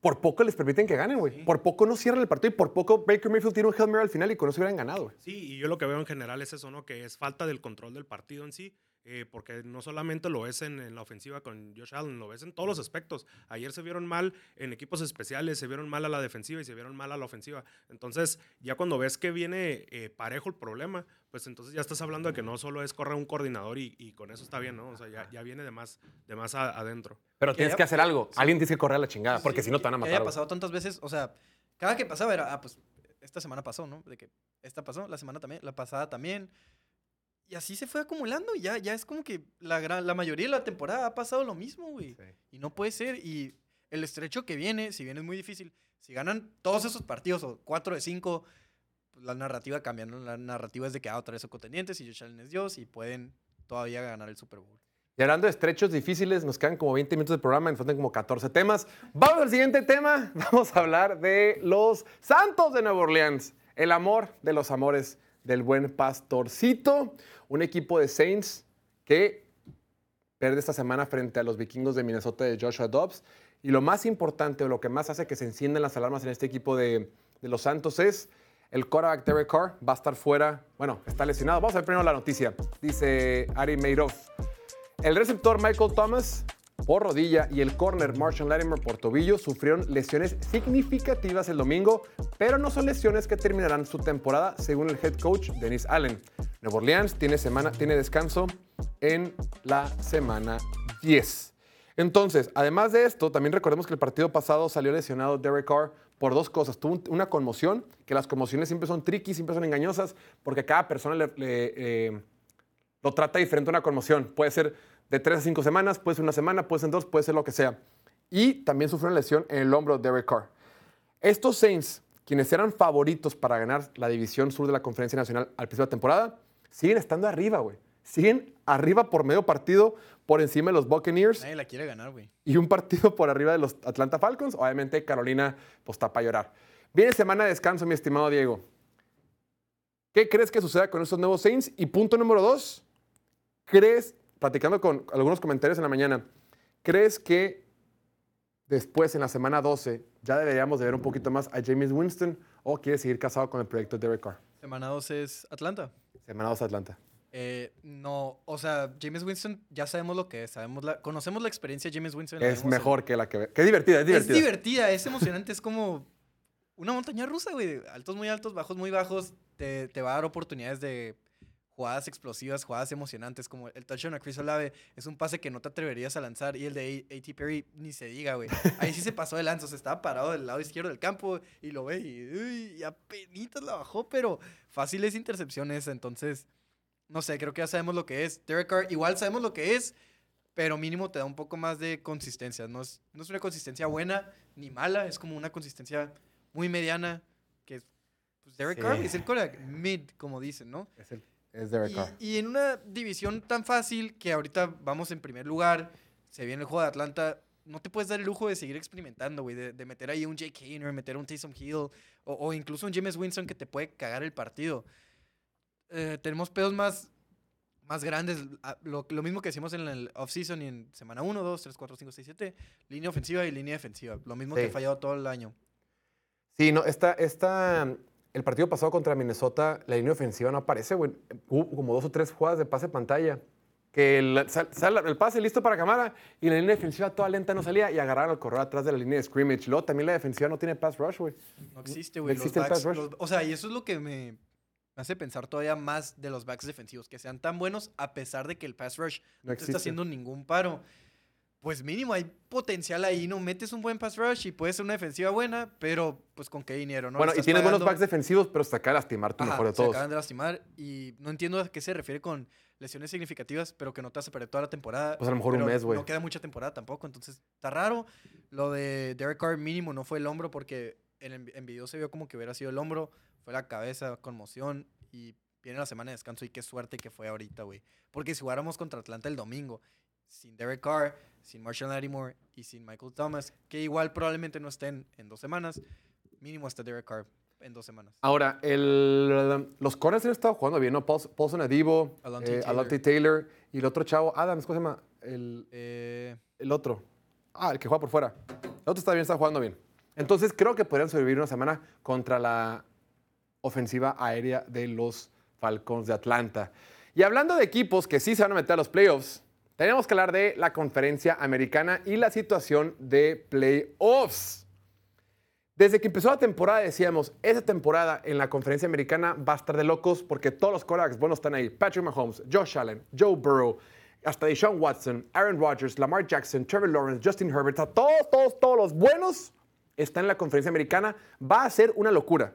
Por poco les permiten que ganen, güey. Por poco no cierran el partido y por poco Baker Mayfield tiene un Hail Mary al final y con eso hubieran ganado, güey. Sí, y yo lo que veo en general es eso, ¿no? Que es falta del control del partido en sí, eh, porque no solamente lo ves en, en la ofensiva con Josh Allen, lo ves en todos los aspectos. Ayer se vieron mal en equipos especiales, se vieron mal a la defensiva y se vieron mal a la ofensiva. Entonces, ya cuando ves que viene eh, parejo el problema, pues entonces ya estás hablando de que no solo es correr un coordinador y, y con eso está bien, ¿no? O sea, ya, ya viene de más, de más a- adentro. Pero Que tienes haya- que hacer algo. Alguien tiene que correr a la chingada, Sí, porque sí, si no que- te van a que matar. haya güey. pasado tantas veces, o sea, cada que pasaba era, ah, pues esta semana pasó, ¿no? De que esta pasó, la semana también, la pasada también. Y así se fue acumulando y ya, ya es como que la, gran, la mayoría de la temporada ha pasado lo mismo, güey. Sí. Y no puede ser. Y el estrecho que viene, si bien es muy difícil, si ganan todos esos partidos o 4 de 5, pues la narrativa cambia, ¿no? La narrativa es de que, ah, otra vez son contendientes y Josh Allen es Dios y pueden todavía ganar el Super Bowl. Y hablando de estrechos difíciles, nos quedan como 20 minutos de programa, nos faltan como 14 temas. Vamos al siguiente tema. Vamos a hablar de los Santos de Nueva Orleans. El amor de los amores del buen pastorcito. Un equipo de Saints que pierde esta semana frente a los vikingos de Minnesota de Joshua Dobbs. Y lo más importante, o lo que más hace que se enciendan las alarmas en este equipo de, los Santos es el quarterback Derek Carr va a estar fuera. Bueno, está lesionado. Vamos a ver primero la noticia. Dice Ari Madoff. El receptor Michael Thomas por rodilla y el corner Marshall Latimer por tobillo sufrieron lesiones significativas el domingo, pero no son lesiones que terminarán su temporada, según el head coach Dennis Allen. Nueva Orleans tiene, semana, tiene descanso en la semana 10. Entonces, además de esto, también recordemos que el partido pasado salió lesionado Derek Carr por dos cosas. Tuvo un- una conmoción, que las conmociones siempre son tricky, siempre son engañosas, porque cada persona le, eh, lo trata diferente a una conmoción. Puede ser de tres a cinco semanas, puede ser una semana, puede ser dos, puede ser lo que sea. Y también sufrió una lesión en el hombro de Derek Carr. Estos Saints, quienes eran favoritos para ganar la división sur de la Conferencia Nacional al principio de la temporada, siguen estando arriba, güey. Siguen arriba por medio partido por encima de los Buccaneers Nadie la quiere ganar, güey. y un partido por arriba de los Atlanta Falcons. Obviamente Carolina pues está para llorar. Viene semana de descanso, mi estimado Diego. ¿Qué crees que suceda con estos nuevos Saints? Y punto número dos, ¿crees, platicando con algunos comentarios en la mañana, ¿crees que después en la semana 12 ya deberíamos de ver un poquito más a James Winston o quieres seguir casado con el proyecto de Derek Carr? Semana 2 es Atlanta. Semana 2 Atlanta. Eh, no, o sea, James Winston ya sabemos lo que es, sabemos la, conocemos la experiencia de James Winston. Es en- mejor que la que... Qué divertida, es divertida. Es divertida, es emocionante, es como una montaña rusa, güey. Altos muy altos, bajos muy bajos. Te, te va a dar oportunidades de jugadas explosivas, jugadas emocionantes, como el touchdown a Chris Olave. Es un pase que no te atreverías a lanzar. Y el de A.T. Perry, ni se diga, güey. Ahí sí se pasó de lanza. O sea, estaba parado del lado izquierdo del campo y lo ve y, uy, y apenitas la bajó, pero fáciles intercepciones. Entonces, no sé, creo que ya sabemos lo que es. Derek Carr, igual sabemos lo que es, pero mínimo te da un poco más de consistencia. No es, no es una consistencia buena ni mala, es como una consistencia muy mediana, que pues Derek Sí. Carr es el mid, como dicen, ¿no? Es, el, es Derek Carr. Y, y en una división tan fácil que ahorita vamos en primer lugar, se viene el juego de Atlanta, no te puedes dar el lujo de seguir experimentando, güey, de, de meter ahí un Jake Hayner, meter un Taysom Hill o, o incluso un James Winston que te puede cagar el partido. Eh, tenemos pedos más, más grandes, lo, lo mismo que decimos en el offseason y en semana 1, 2, 3, 4, 5, 6, 7, línea ofensiva y línea defensiva, lo mismo que ha fallado todo el año. Sí, no, esta, esta, el partido pasado contra Minnesota, la línea ofensiva no aparece, güey. Hubo como dos o tres jugadas de pase pantalla. Que el, sal- sal- el pase listo para cámara y la línea defensiva toda lenta no salía y agarraron al corredor atrás de la línea de scrimmage. Luego también la defensiva no tiene pass rush, güey. No existe, no güey. los existe el backs- pass rush. los- o sea, y eso es lo que me hace pensar todavía más de los backs defensivos, que sean tan buenos a pesar de que el pass rush No no, te está haciendo ningún paro. Pues mínimo hay potencial ahí, ¿no? Metes un buen pass rush y puede ser una defensiva buena, pero pues con qué dinero, ¿no? bueno, y tienes buenos pagando- backs defensivos, pero se acaba de lastimar tu Ajá, mejor de se todos. acaban de lastimar y no entiendo a qué se refiere con lesiones significativas, pero que no te hace perder toda la temporada. Pues a lo mejor un mes, güey. No queda mucha temporada tampoco, entonces está raro. Lo de Derek Carr mínimo no fue el hombro porque en, el- en video se vio como que hubiera sido el hombro, fue la cabeza, conmoción y viene la semana de descanso y qué suerte que fue ahorita, güey. Porque si jugáramos contra Atlanta el domingo, sin Derek Carr, sin Marshall Lattimore y sin Michael Thomas, que igual probablemente no estén en dos semanas, mínimo hasta Derek Carr en dos semanas. Ahora, el, los corners han estado jugando bien, ¿no? Paulson, Paulson Adibo, eh, Taylor. Alonte Taylor y el otro chavo, Adams, ¿cómo se llama? El, Eh, el otro. Ah, el que juega por fuera. El otro está bien, está jugando bien. Entonces creo que podrían sobrevivir una semana contra la ofensiva aérea de los Falcons de Atlanta. Y hablando de equipos que sí se van a meter a los playoffs, tenemos que hablar de la conferencia americana y la situación de playoffs. Desde que empezó la temporada decíamos, esa temporada en la conferencia americana va a estar de locos porque todos los quarterbacks buenos están ahí. Patrick Mahomes, Josh Allen, Joe Burrow, hasta Deshaun Watson, Aaron Rodgers, Lamar Jackson, Trevor Lawrence, Justin Herbert, todos, todos, todos los buenos están en la conferencia americana. Va a ser una locura.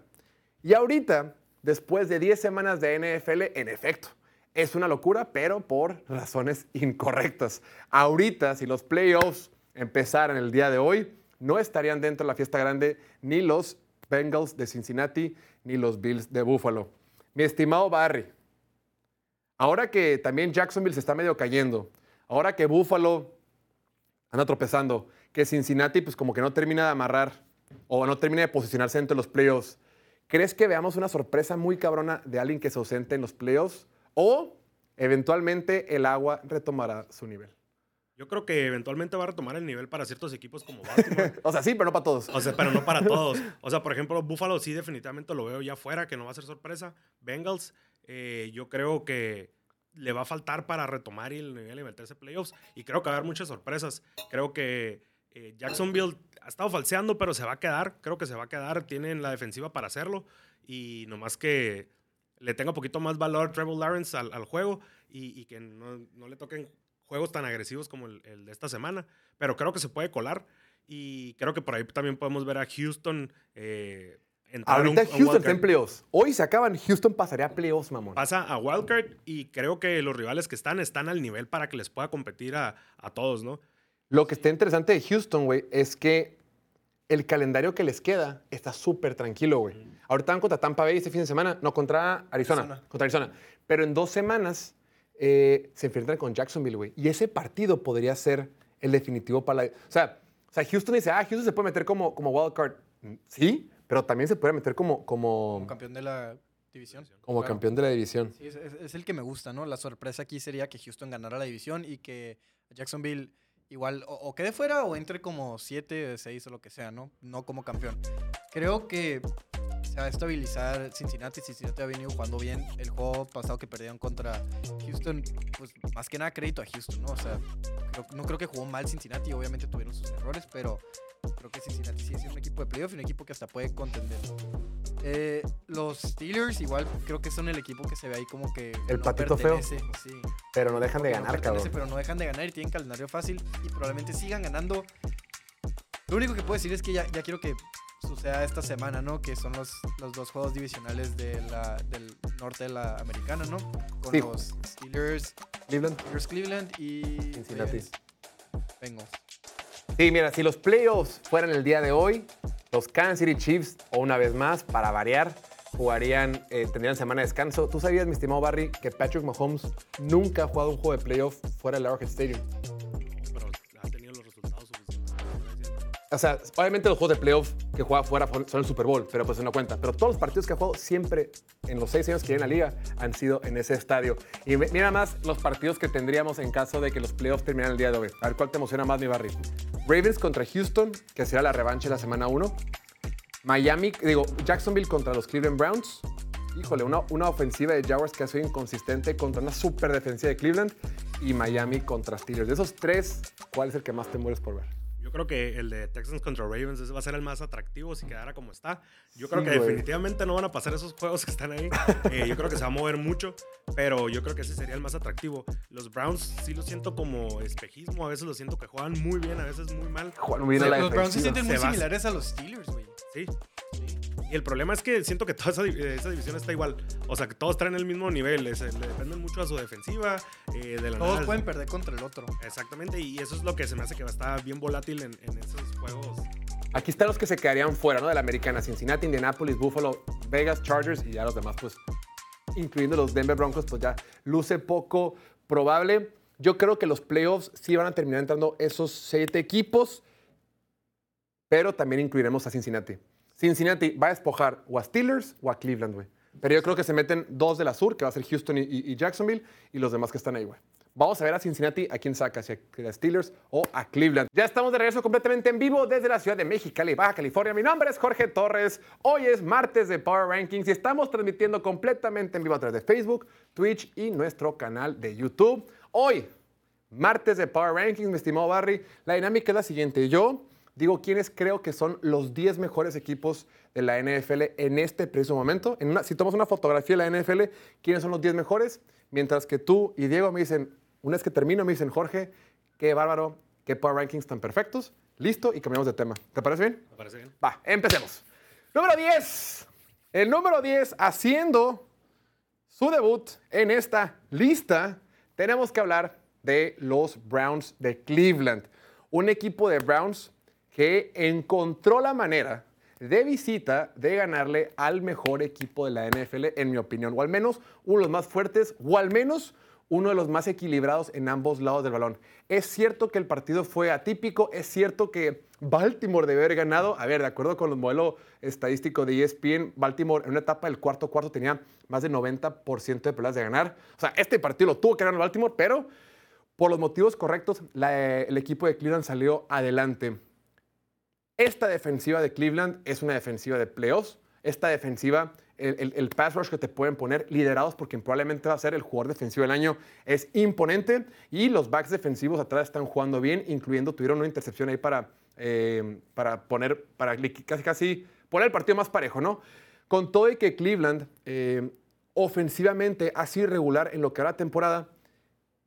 Y ahorita, después de 10 semanas de NFL, en efecto, es una locura, pero por razones incorrectas. Ahorita, si los playoffs empezaran el día de hoy, no estarían dentro de la fiesta grande ni los Bengals de Cincinnati ni los Bills de Buffalo. Mi estimado Barry, ahora que también Jacksonville se está medio cayendo, ahora que Buffalo anda tropezando, que Cincinnati pues como que no termina de amarrar o no termina de posicionarse entre los playoffs, ¿crees que veamos una sorpresa muy cabrona de alguien que se ausente en los playoffs? ¿O eventualmente el agua retomará su nivel? Yo creo que eventualmente va a retomar el nivel para ciertos equipos como Baltimore. O sea, sí, pero no para todos. O sea, pero no para todos. O sea, por ejemplo, Buffalo sí definitivamente lo veo ya fuera, que no va a ser sorpresa. Bengals, eh, yo creo que le va a faltar para retomar el nivel y meterse playoffs. Y creo que va a haber muchas sorpresas. Creo que eh, Jacksonville ha estado falseando, pero se va a quedar. Creo que se va a quedar. Tienen la defensiva para hacerlo. Y nomás que le tenga un poquito más valor Trevor Lawrence al, al juego y, y que no, no le toquen juegos tan agresivos como el, el de esta semana. Pero creo que se puede colar. Y creo que por ahí también podemos ver a Houston. Eh, Ahorita un Houston está en playoffs. Hoy se acaban, Houston pasaría a playoffs, mamón. Pasa a Wildcard y creo que los rivales que están están al nivel para que les pueda competir a, a todos, ¿no? Lo que está interesante de Houston, güey, es que el calendario que les queda está súper tranquilo, güey. Ahorita van contra Tampa Bay este fin de semana, no, contra Arizona, Arizona. contra Arizona. Pero en dos semanas eh, se enfrentan con Jacksonville, güey. Y ese partido podría ser el definitivo para la... O sea, o sea Houston dice, ah, Houston se puede meter como, como wildcard. Mm, Sí, pero también se puede meter como, como, como campeón de la división. como Claro. campeón de la división. Sí, es, es- es el que me gusta, ¿no? La sorpresa aquí sería que Houston ganara la división y que Jacksonville igual o, quede fuera o entre como 7, 6 o lo que sea, ¿no? No como campeón. Creo que se va a estabilizar Cincinnati. Cincinnati ha venido jugando bien. El juego pasado que perdieron contra Houston, pues más que nada crédito a Houston, ¿no? O sea, creo- no creo que jugó mal Cincinnati. Obviamente tuvieron sus errores, pero creo que Cincinnati sigue siendo un equipo de playoff y un equipo que hasta puede contender. Eh, los Steelers igual creo que son el equipo que se ve ahí como que El no patito feo. sí. Pero no dejan de no ganar, pertenece, cabrón. Pero no dejan de ganar y tienen calendario fácil y probablemente sigan ganando. Lo único que puedo decir es que ya, ya quiero que suceda esta semana, ¿no? Que son los, los dos juegos divisionales de la, del norte de la americana, ¿no? Con Sí. los Steelers, Cleveland. Steelers Cleveland y Cincinnati. Bengals. Sí, mira, si los playoffs fueran el día de hoy, los Kansas City Chiefs, o una vez más, para variar, jugarían, eh, tendrían semana de descanso. ¿Tú sabías, mi estimado Barry, que Patrick Mahomes nunca ha jugado un juego de playoff fuera del Arrowhead Stadium? Pero ha tenido los resultados suficientes. O sea, obviamente los juegos de playoff que juega fuera son el Super Bowl, pero pues no cuenta. Pero todos los partidos que ha jugado siempre, en los seis años que lleva en la liga, han sido en ese estadio. Y mira más los partidos que tendríamos en caso de que los playoffs terminaran el día de hoy. A ver cuál te emociona más, mi Barry. Ravens contra Houston, que será la revancha de la semana 1. Miami, digo, Jacksonville contra los Cleveland Browns. Híjole, una, una ofensiva de Jaguars que ha sido inconsistente contra una super defensiva de Cleveland. Y Miami contra Steelers. De esos tres, ¿cuál es el que más te mueres por ver? Yo creo que el de Texans contra Ravens ese va a ser el más atractivo si quedara como está. Yo creo Sí, que güey. definitivamente no van a pasar esos juegos que están ahí. Eh, yo creo que se va a mover mucho, pero yo creo que ese sería el más atractivo. Los Browns sí lo siento como espejismo, a veces lo siento que juegan muy bien, a veces muy mal. Juan, muy bien O sea, a la los Browns se sienten muy Se similares a los Steelers, güey. Sí. Y el problema es que siento que toda esa, di- esa división está igual. O sea, que todos traen el mismo nivel. es- le dependen mucho a su defensiva. eh, de la Todos nada- pueden perder contra el otro. Exactamente, y eso es lo que se me hace que va a estar bien volátil en, en esos juegos. Aquí están los que se quedarían fuera, ¿no? De la americana. Cincinnati, Indianapolis, Buffalo, Vegas, Chargers y ya los demás, pues, incluyendo los Denver Broncos, pues ya luce poco probable. Yo creo que los playoffs sí van a terminar entrando esos siete equipos, pero también incluiremos a Cincinnati. Cincinnati va a despojar o a Steelers o a Cleveland, güey. Pero yo creo que se meten dos de la sur, que va a ser Houston y, Jacksonville, y los demás que están ahí, güey. Vamos a ver a Cincinnati a quién saca, si a Steelers o a Cleveland. Ya estamos de regreso completamente en vivo desde la ciudad de Mexicali, Baja California. Mi nombre es Jorge Torres. Hoy es martes de Power Rankings y estamos transmitiendo completamente en vivo a través de Facebook, Twitch y nuestro canal de YouTube. Hoy, martes de Power Rankings, mi estimado Barry, la dinámica es la siguiente. Yo digo quiénes creo que son los 10 mejores equipos de la NFL en este preciso momento. En una- si tomas una fotografía de la NFL, quiénes son los 10 mejores, mientras que tú y Diego me dicen, una vez que termino, me dicen, Jorge, qué bárbaro, qué Power Rankings tan perfectos. Listo, y cambiamos de tema. ¿Te parece bien? ¿Me parece bien? Va, empecemos. Número 10. El número 10 haciendo su debut en esta lista, tenemos que hablar de los Browns de Cleveland. Un equipo de Browns que encontró la manera de visita de ganarle al mejor equipo de la NFL, en mi opinión, o al menos uno de los más fuertes, o al menos uno de los más equilibrados en ambos lados del balón. Es cierto que el partido fue atípico, es cierto que Baltimore debe haber ganado. A ver, de acuerdo con el modelo estadístico de ESPN, Baltimore en una etapa del cuarto cuarto tenía más del 90% de probabilidades de ganar. O sea, este partido lo tuvo que ganar Baltimore, pero por los motivos correctos, el equipo de Cleveland salió adelante. Esta defensiva de Cleveland es una defensiva de playoffs. Esta defensiva, el, el- pass rush que te pueden poner liderados por quien probablemente va a ser el jugador defensivo del año es imponente. Y los backs defensivos atrás están jugando bien, incluyendo tuvieron una intercepción ahí para, eh, para poner, para casi casi poner el partido más parejo, ¿no? Con todo y que Cleveland eh, ofensivamente ha sido irregular en lo que la temporada,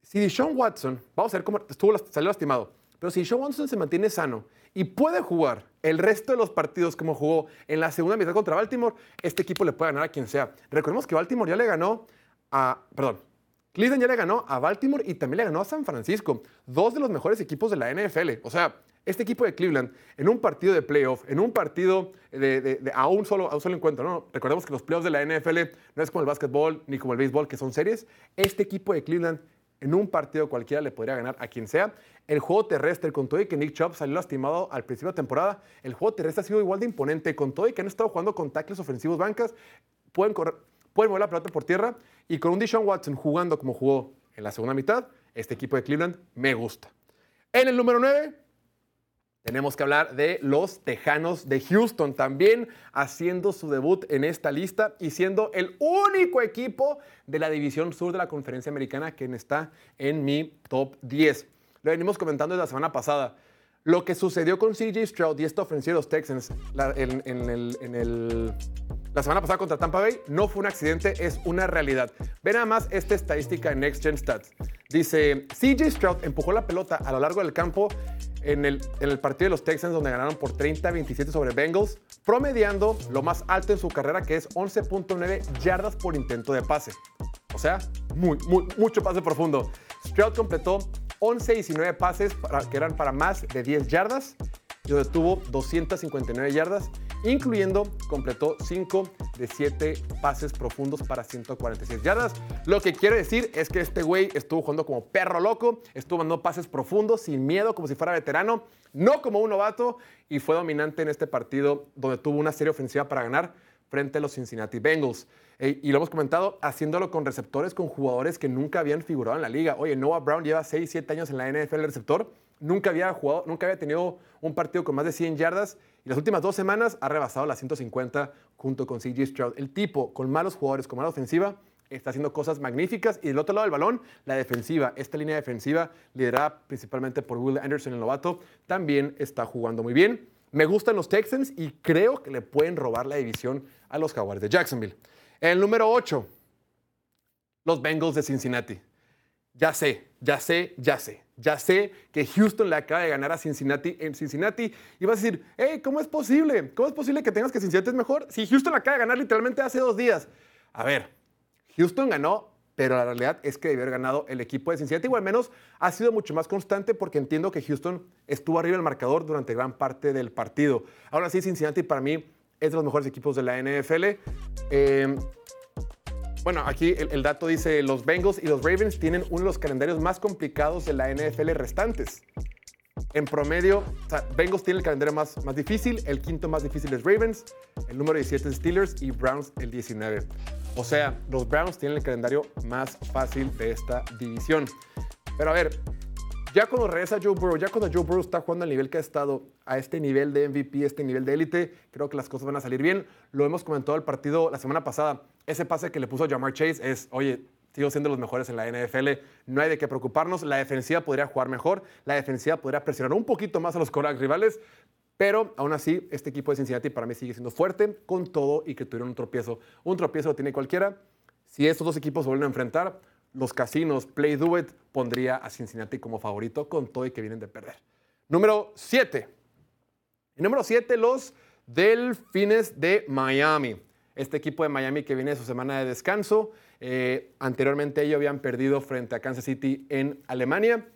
si Deshaun Watson, vamos a ver cómo estuvo, salió lastimado, pero si Deshaun Watson se mantiene sano y puede jugar el resto de los partidos como jugó en la segunda mitad contra Baltimore, este equipo le puede ganar a quien sea. Recordemos que Baltimore ya le ganó a, perdón, Cleveland ya le ganó a Baltimore y también le ganó a San Francisco, dos de los mejores equipos de la NFL. O sea, este equipo de Cleveland en un partido de playoff, en un partido de, a, un solo, a un solo encuentro, ¿no? Recordemos que los playoffs de la NFL no es como el básquetbol ni como el béisbol, que son series. Este equipo de Cleveland en un partido cualquiera le podría ganar a quien sea. El juego terrestre, con todo y que Nick Chubb salió lastimado al principio de temporada, el juego terrestre ha sido igual de imponente, con todo y que han estado jugando con tackles ofensivos bancas, pueden, correr, pueden mover la pelota por tierra, y con un Deshaun Watson jugando como jugó en la segunda mitad, este equipo de Cleveland me gusta. En el número 9, tenemos que hablar de los Tejanos de Houston, también haciendo su debut en esta lista y siendo el único equipo de la división sur de la conferencia americana que está en mi top 10. Lo venimos comentando desde la semana pasada. Lo que sucedió con CJ Stroud y esta ofensiva de los Texans en el- la semana pasada contra Tampa Bay no fue un accidente, es una realidad. Ve nada más esta estadística en Next Gen Stats. Dice, CJ Stroud empujó la pelota a lo largo del campo en el, partido de los Texans donde ganaron por 30-27 sobre Bengals, promediando lo más alto en su carrera que es 11.9 yardas por intento de pase. O sea, muy, muy, mucho pase profundo. Stroud completó 11 y 19 pases para- que eran para más de 10 yardas donde tuvo 259 yardas, incluyendo completó 5 de 7 pases profundos para 146 yardas. Lo que quiere decir es que este güey estuvo jugando como perro loco, estuvo mandando pases profundos sin miedo, como si fuera veterano, no como un novato, y fue dominante en este partido donde tuvo una serie ofensiva para ganar frente a los Cincinnati Bengals. Y lo hemos comentado, haciéndolo con receptores, con jugadores que nunca habían figurado en la liga. Oye, Noah Brown lleva 6, 7 años en la NFL receptor. Nunca había jugado, nunca había tenido un partido con más de 100 yardas. Y las últimas dos semanas ha rebasado las 150 junto con CJ Stroud. El tipo, con malos jugadores, con mala ofensiva, está haciendo cosas magníficas. Y del otro lado del balón, la defensiva, esta línea defensiva, liderada principalmente por Will Anderson, el novato, también está jugando muy bien. Me gustan los Texans y creo que le pueden robar la división a los Jaguars de Jacksonville. El número 8, los Bengals de Cincinnati. Ya sé, ya sé, ya sé. Ya sé que Houston le acaba de ganar a Cincinnati en Cincinnati y vas a decir, hey, ¿cómo es posible? ¿Cómo es posible que tengas que Cincinnati es mejor? Si Houston acaba de ganar literalmente hace dos días. A ver, Houston ganó, pero la realidad es que debió haber ganado el equipo de Cincinnati, o al menos ha sido mucho más constante porque entiendo que Houston estuvo arriba del marcador durante gran parte del partido. Ahora sí, Cincinnati para mí es de los mejores equipos de la NFL. Eh, bueno, aquí el, dato dice, los Bengals y los Ravens tienen uno de los calendarios más complicados de la NFL restantes. En promedio, o sea, Bengals tiene el calendario más, más difícil, el quinto más difícil es Ravens, el número 17 es Steelers y Browns el 19. O sea, los Browns tienen el calendario más fácil de esta división. Pero a ver, ya cuando regresa Joe Burrow, ya cuando Joe Burrow está jugando al nivel que ha estado, a este nivel de MVP, este nivel de élite, creo que las cosas van a salir bien. Lo hemos comentado el partido la semana pasada. Ese pase que le puso Jamar Chase es, oye, sigo siendo los mejores en la NFL, no hay de qué preocuparnos. La defensiva podría jugar mejor, la defensiva podría presionar un poquito más a los corebacks rivales, pero aún así, este equipo de Cincinnati para mí sigue siendo fuerte con todo y que tuvieron un tropiezo. Un tropiezo lo tiene cualquiera. Si estos dos equipos se vuelven a enfrentar, los casinos, Play Do pondría a Cincinnati como favorito con todo y que vienen de perder. Número 7. Y número 7, los Delfines de Miami. Este equipo de Miami que viene de su semana de descanso. Eh, anteriormente ellos habían perdido frente a Kansas City en Alemania.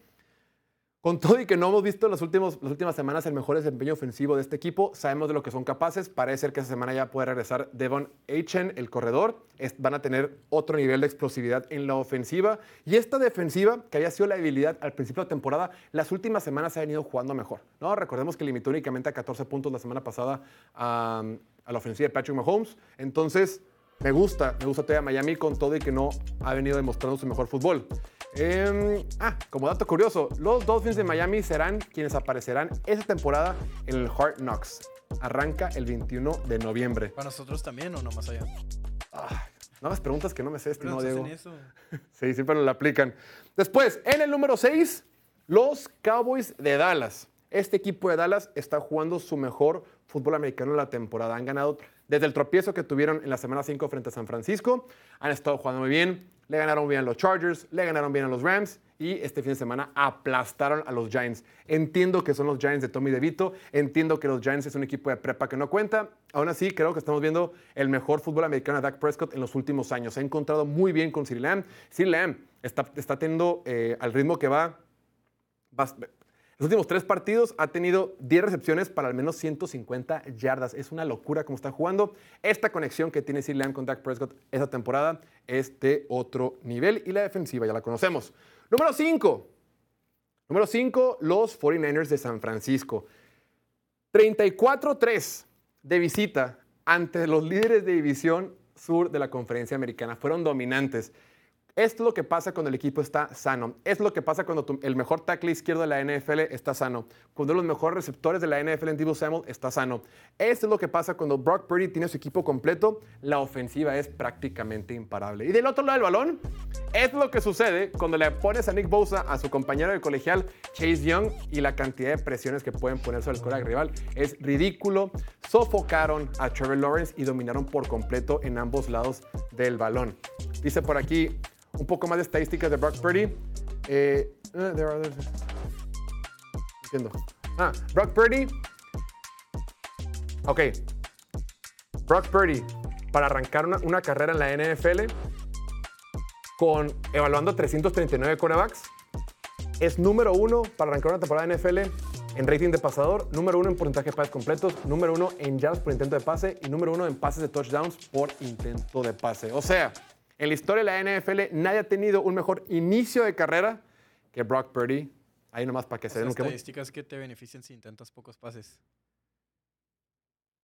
Con todo y que no hemos visto las, últimos, las últimas semanas el mejor desempeño ofensivo de este equipo, sabemos de lo que son capaces. Parece ser que esta semana ya puede regresar Devon Achen, el corredor. Van a tener otro nivel de explosividad en la ofensiva. Y esta defensiva, que había sido la debilidad al principio de la temporada, las últimas semanas ha venido jugando mejor. ¿no? Recordemos que limitó únicamente a 14 puntos la semana pasada a, a la ofensiva de Patrick Mahomes. Entonces, me gusta, me gusta todavía Miami con todo y que no ha venido demostrando su mejor fútbol. Em, ah, como dato curioso, los Dolphins de Miami serán quienes aparecerán esta temporada en el Hard Knocks. Arranca el 21 de noviembre. ¿Para nosotros también o no más allá? Nada más preguntas que no me sé, estimado Diego. en eso. Sí, siempre nos la aplican. Después, en el número 6, los Cowboys de Dallas. Este equipo de Dallas está jugando su mejor fútbol americano en la temporada. Han ganado desde el tropiezo que tuvieron en la semana 5 frente a San Francisco. Han estado jugando muy bien. Le ganaron bien a los Chargers, le ganaron bien a los Rams y este fin de semana aplastaron a los Giants. Entiendo que son los Giants de Tommy DeVito, entiendo que los Giants es un equipo de prepa que no cuenta. Aún así, creo que estamos viendo el mejor fútbol americano de Dak Prescott en los últimos años. Se ha encontrado muy bien con CeeDee Lamb. CeeDee Lamb está, está teniendo eh, al ritmo que va, los últimos tres partidos ha tenido 10 recepciones para al menos 150 yardas. Es una locura cómo está jugando. Esta conexión que tiene Lamb con Dak Prescott esta temporada es de otro nivel y la defensiva ya la conocemos. Número 5. Número 5, los 49ers de San Francisco. 34-3 de visita ante los líderes de división sur de la conferencia americana. Fueron dominantes. Es lo que pasa cuando el equipo está sano. Es lo que pasa cuando el mejor tackle izquierdo de la NFL está sano. Cuando uno de los mejores receptores de la NFL en Divo Samuel está sano. Es lo que pasa cuando Brock Purdy tiene su equipo completo. La ofensiva es prácticamente imparable. Y del otro lado del balón, es lo que sucede cuando le pones a Nick Bosa a su compañero de colegial Chase Young y la cantidad de presiones que pueden poner sobre el coreback rival es ridículo. Sofocaron a Trevor Lawrence y dominaron por completo en ambos lados del balón. Dice por aquí un poco más de estadísticas de Brock Purdy. Eh, eh. Entiendo. Ah, Brock Purdy. Ok. Brock Purdy, para arrancar una, una carrera en la NFL, con evaluando 339 corebacks, es número uno para arrancar una temporada de NFL en rating de pasador, número uno en porcentaje de pases completos, número uno en yards por intento de pase y número uno en pases de touchdowns por intento de pase. O sea, en la historia de la NFL nadie ha tenido un mejor inicio de carrera que Brock Purdy. Ahí nomás para que se den un... estadísticas que te benefician si intentas pocos pases.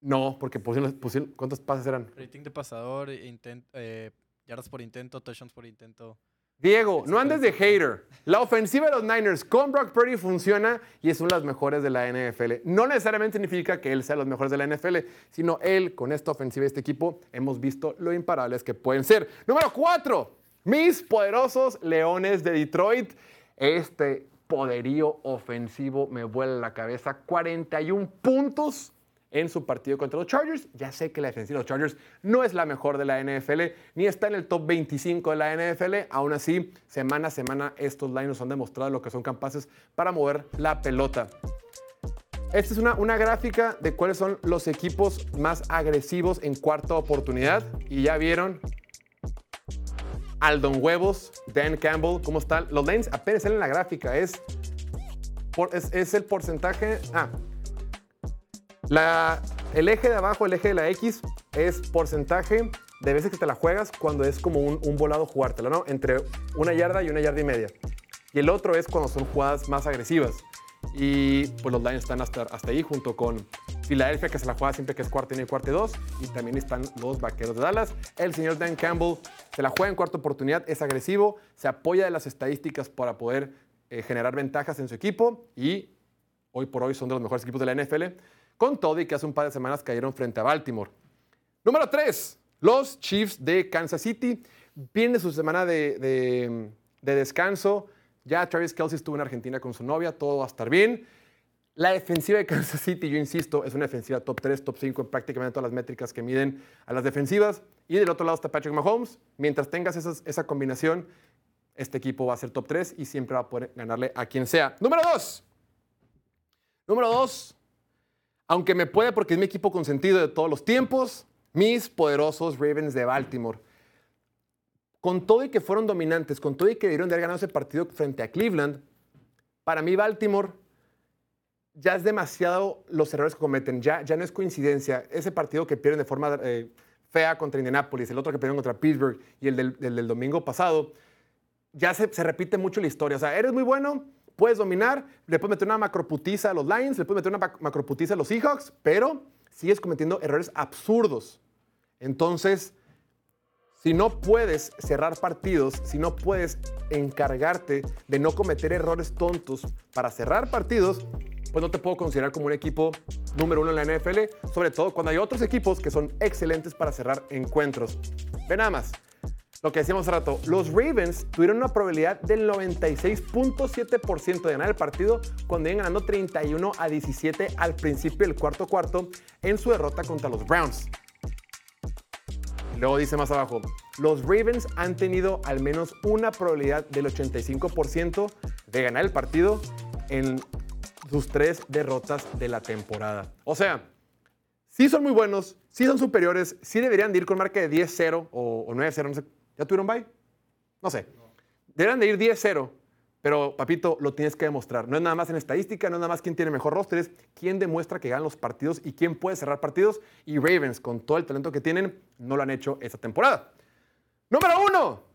No, porque pusieron, pusieron- ¿cuántos pases eran? Rating de pasador, intent, eh, yardas por intento, touchdowns por intento. Diego, no andes de hater. La ofensiva de los Niners con Brock Purdy funciona y es una de las mejores de la NFL. No necesariamente significa que él sea los mejores de la NFL, sino él con esta ofensiva y este equipo hemos visto lo imparables que pueden ser. Número cuatro, mis poderosos Leones de Detroit. Este poderío ofensivo me vuela la cabeza. 41 puntos en su partido contra los Chargers. Ya sé que la defensiva de los Chargers no es la mejor de la NFL, ni está en el top 25 de la NFL. Aún así, semana a semana, estos Lions han demostrado lo que son capaces para mover la pelota. Esta es una, una gráfica de cuáles son los equipos más agresivos en cuarta oportunidad. Y ya vieron Aldon Huevos, Dan Campbell, ¿cómo están? Los Lions apenas salen en la gráfica. Es, es, es el porcentaje. Ah, la- el eje de abajo, el eje de la X, es porcentaje de veces que te la juegas cuando es como un, un volado jugártela, ¿no? Entre una yarda y una yarda y media. Y el otro es cuando son jugadas más agresivas. Y pues los Lions están hasta, hasta ahí junto con Filadelfia, que se la juega siempre que es cuarta y uno y cuarta y dos. Y también están los Vaqueros de Dallas. El señor Dan Campbell se la juega en cuarta oportunidad, es agresivo, se apoya de las estadísticas para poder eh, generar ventajas en su equipo y hoy por hoy son de los mejores equipos de la NFL, con todo y que hace un par de semanas cayeron frente a Baltimore. Número 3, los Chiefs de Kansas City. Viene su semana de, de- de descanso. Ya Travis Kelsey estuvo en Argentina con su novia, todo va a estar bien. La defensiva de Kansas City, yo insisto, es una defensiva top 3, top 5 en prácticamente todas las métricas que miden a las defensivas. Y del otro lado está Patrick Mahomes. Mientras tengas esa combinación, este equipo va a ser top 3 y siempre va a poder ganarle a quien sea. Número 2. Número 2. Aunque me puede porque es mi equipo consentido de todos los tiempos, mis poderosos Ravens de Baltimore. Con todo y que fueron dominantes, con todo y que debieron de haber ganado ese partido frente a Cleveland, para mí Baltimore ya es demasiado los errores que cometen. Ya, ya no es coincidencia. Ese partido que pierden de forma eh, fea contra Indianapolis, el otro que perdieron contra Pittsburgh y el del, del- del domingo pasado, ya se, se repite mucho la historia. O sea, eres muy bueno, puedes dominar, le puedes meter una macroputiza a los Lions, le puedes meter una mac- macroputiza a los Seahawks, pero sigues cometiendo errores absurdos. Entonces, si no puedes cerrar partidos, si no puedes encargarte de no cometer errores tontos para cerrar partidos, pues no te puedo considerar como un equipo número uno en la NFL, sobre todo cuando hay otros equipos que son excelentes para cerrar encuentros. Ve nada más. Lo que decíamos hace rato, los Ravens tuvieron una probabilidad del 96.7% de ganar el partido cuando iban ganando 31 a 17 al principio del cuarto cuarto en su derrota contra los Browns. Luego dice más abajo, los Ravens han tenido al menos una probabilidad del 85% de ganar el partido en sus tres derrotas de la temporada. O sea, sí son muy buenos, sí son superiores, sí deberían de ir con marca de 10-0 o, o 9-0, no sé. ¿Ya tuvieron bye? No sé. Deberían de ir 10-0, pero papito, lo tienes que demostrar. No es nada más en estadística, no es nada más quién tiene mejor roster, es quién demuestra que ganan los partidos y quién puede cerrar partidos. Y Ravens, con todo el talento que tienen, no lo han hecho esta temporada. Número uno.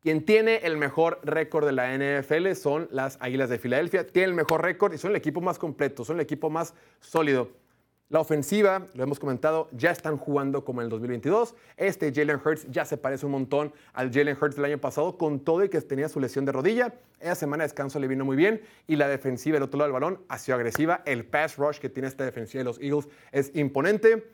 Quien tiene el mejor récord de la NFL son las Águilas de Filadelfia. Tienen el mejor récord y son el equipo más completo, son el equipo más sólido. La ofensiva, lo hemos comentado, ya están jugando como en el 2022. Este Jalen Hurts ya se parece un montón al Jalen Hurts del año pasado, con todo y que tenía su lesión de rodilla. Esa semana de descanso le vino muy bien y la defensiva del otro lado del balón ha sido agresiva. El pass rush que tiene esta defensiva de los Eagles es imponente.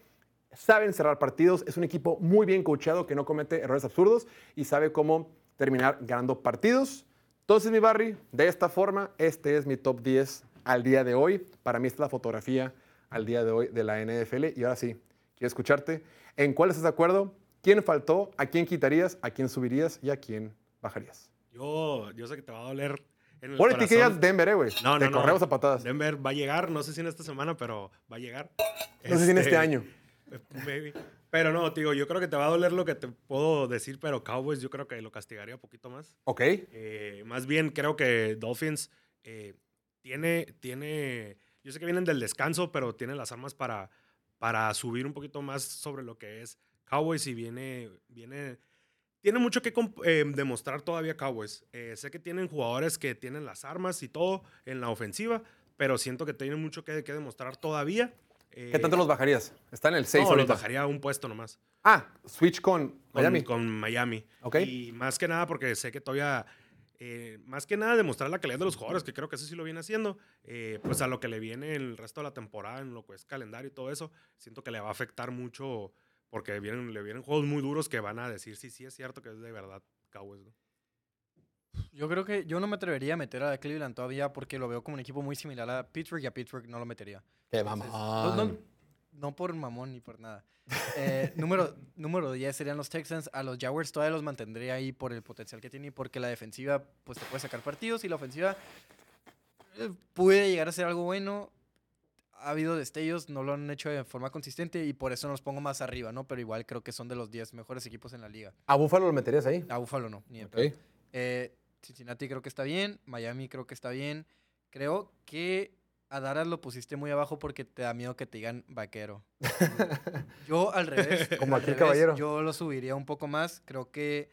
Saben cerrar partidos, es un equipo muy bien coachado que no comete errores absurdos y sabe cómo terminar ganando partidos. Entonces, mi Barry, de esta forma, este es mi top 10 al día de hoy. Para mí esta es la fotografía al día de hoy de la NFL. Y ahora sí, quiero escucharte. ¿En cuál estás de acuerdo? ¿Quién faltó? ¿A quién quitarías? ¿A quién subirías? ¿Y a quién bajarías? Yo, yo sé que te va a doler en el Por corazón. etiquetas Denver, eh, güey. No, no, Te no. corremos a patadas. Denver va a llegar, no sé si en esta semana, pero va a llegar. No sé si en este Este, año. maybe. Pero no, digo, yo creo que te va a doler lo que te puedo decir, pero Cowboys yo creo que lo castigaría un poquito más. Ok. Eh, más bien creo que Dolphins eh, tiene, tiene, yo sé que vienen del descanso, pero tiene las armas para, para subir un poquito más sobre lo que es Cowboys y viene, viene, tiene mucho que eh, demostrar todavía Cowboys. Eh, sé que tienen jugadores que tienen las armas y todo en la ofensiva, pero siento que tienen mucho que, que demostrar todavía. ¿Qué tanto los bajarías? Está en el 6 no, los bajaría un puesto nomás Ah, switch con con Miami. Con, Miami. Ok. Y más que nada porque sé que todavía, eh, más que nada demostrar la calidad de los jugadores, que creo que eso sí lo viene haciendo, eh, pues a lo que le viene el resto de la temporada, en lo que es calendario y todo eso, siento que le va a afectar mucho porque vienen, le vienen juegos muy duros que van a decir, sí, sí, es cierto que es de verdad Cowboys. ¿no? Yo creo que yo no me atrevería a meter a Cleveland todavía porque lo veo como un equipo muy similar a Pittsburgh y a Pittsburgh no lo metería. Qué mamón. No, no- no por mamón ni por nada. Eh, número, número 10 serían los Texans. A los Jaguars todavía los mantendría ahí por el potencial que tiene y porque la defensiva pues te puede sacar partidos y la ofensiva eh, puede llegar a ser algo bueno. Ha habido destellos, no lo han hecho de forma consistente y por eso los pongo más arriba, ¿no? Pero igual creo que son de los 10 mejores equipos en la liga. ¿A Buffalo lo meterías ahí? A Buffalo no, ni de Ok. pedo. Eh, Cincinnati creo que está bien, Miami creo que está bien. Creo que a Dallas lo pusiste muy abajo porque te da miedo que te digan vaquero. yo al revés. Como al revés, caballero. Yo lo subiría un poco más. Creo que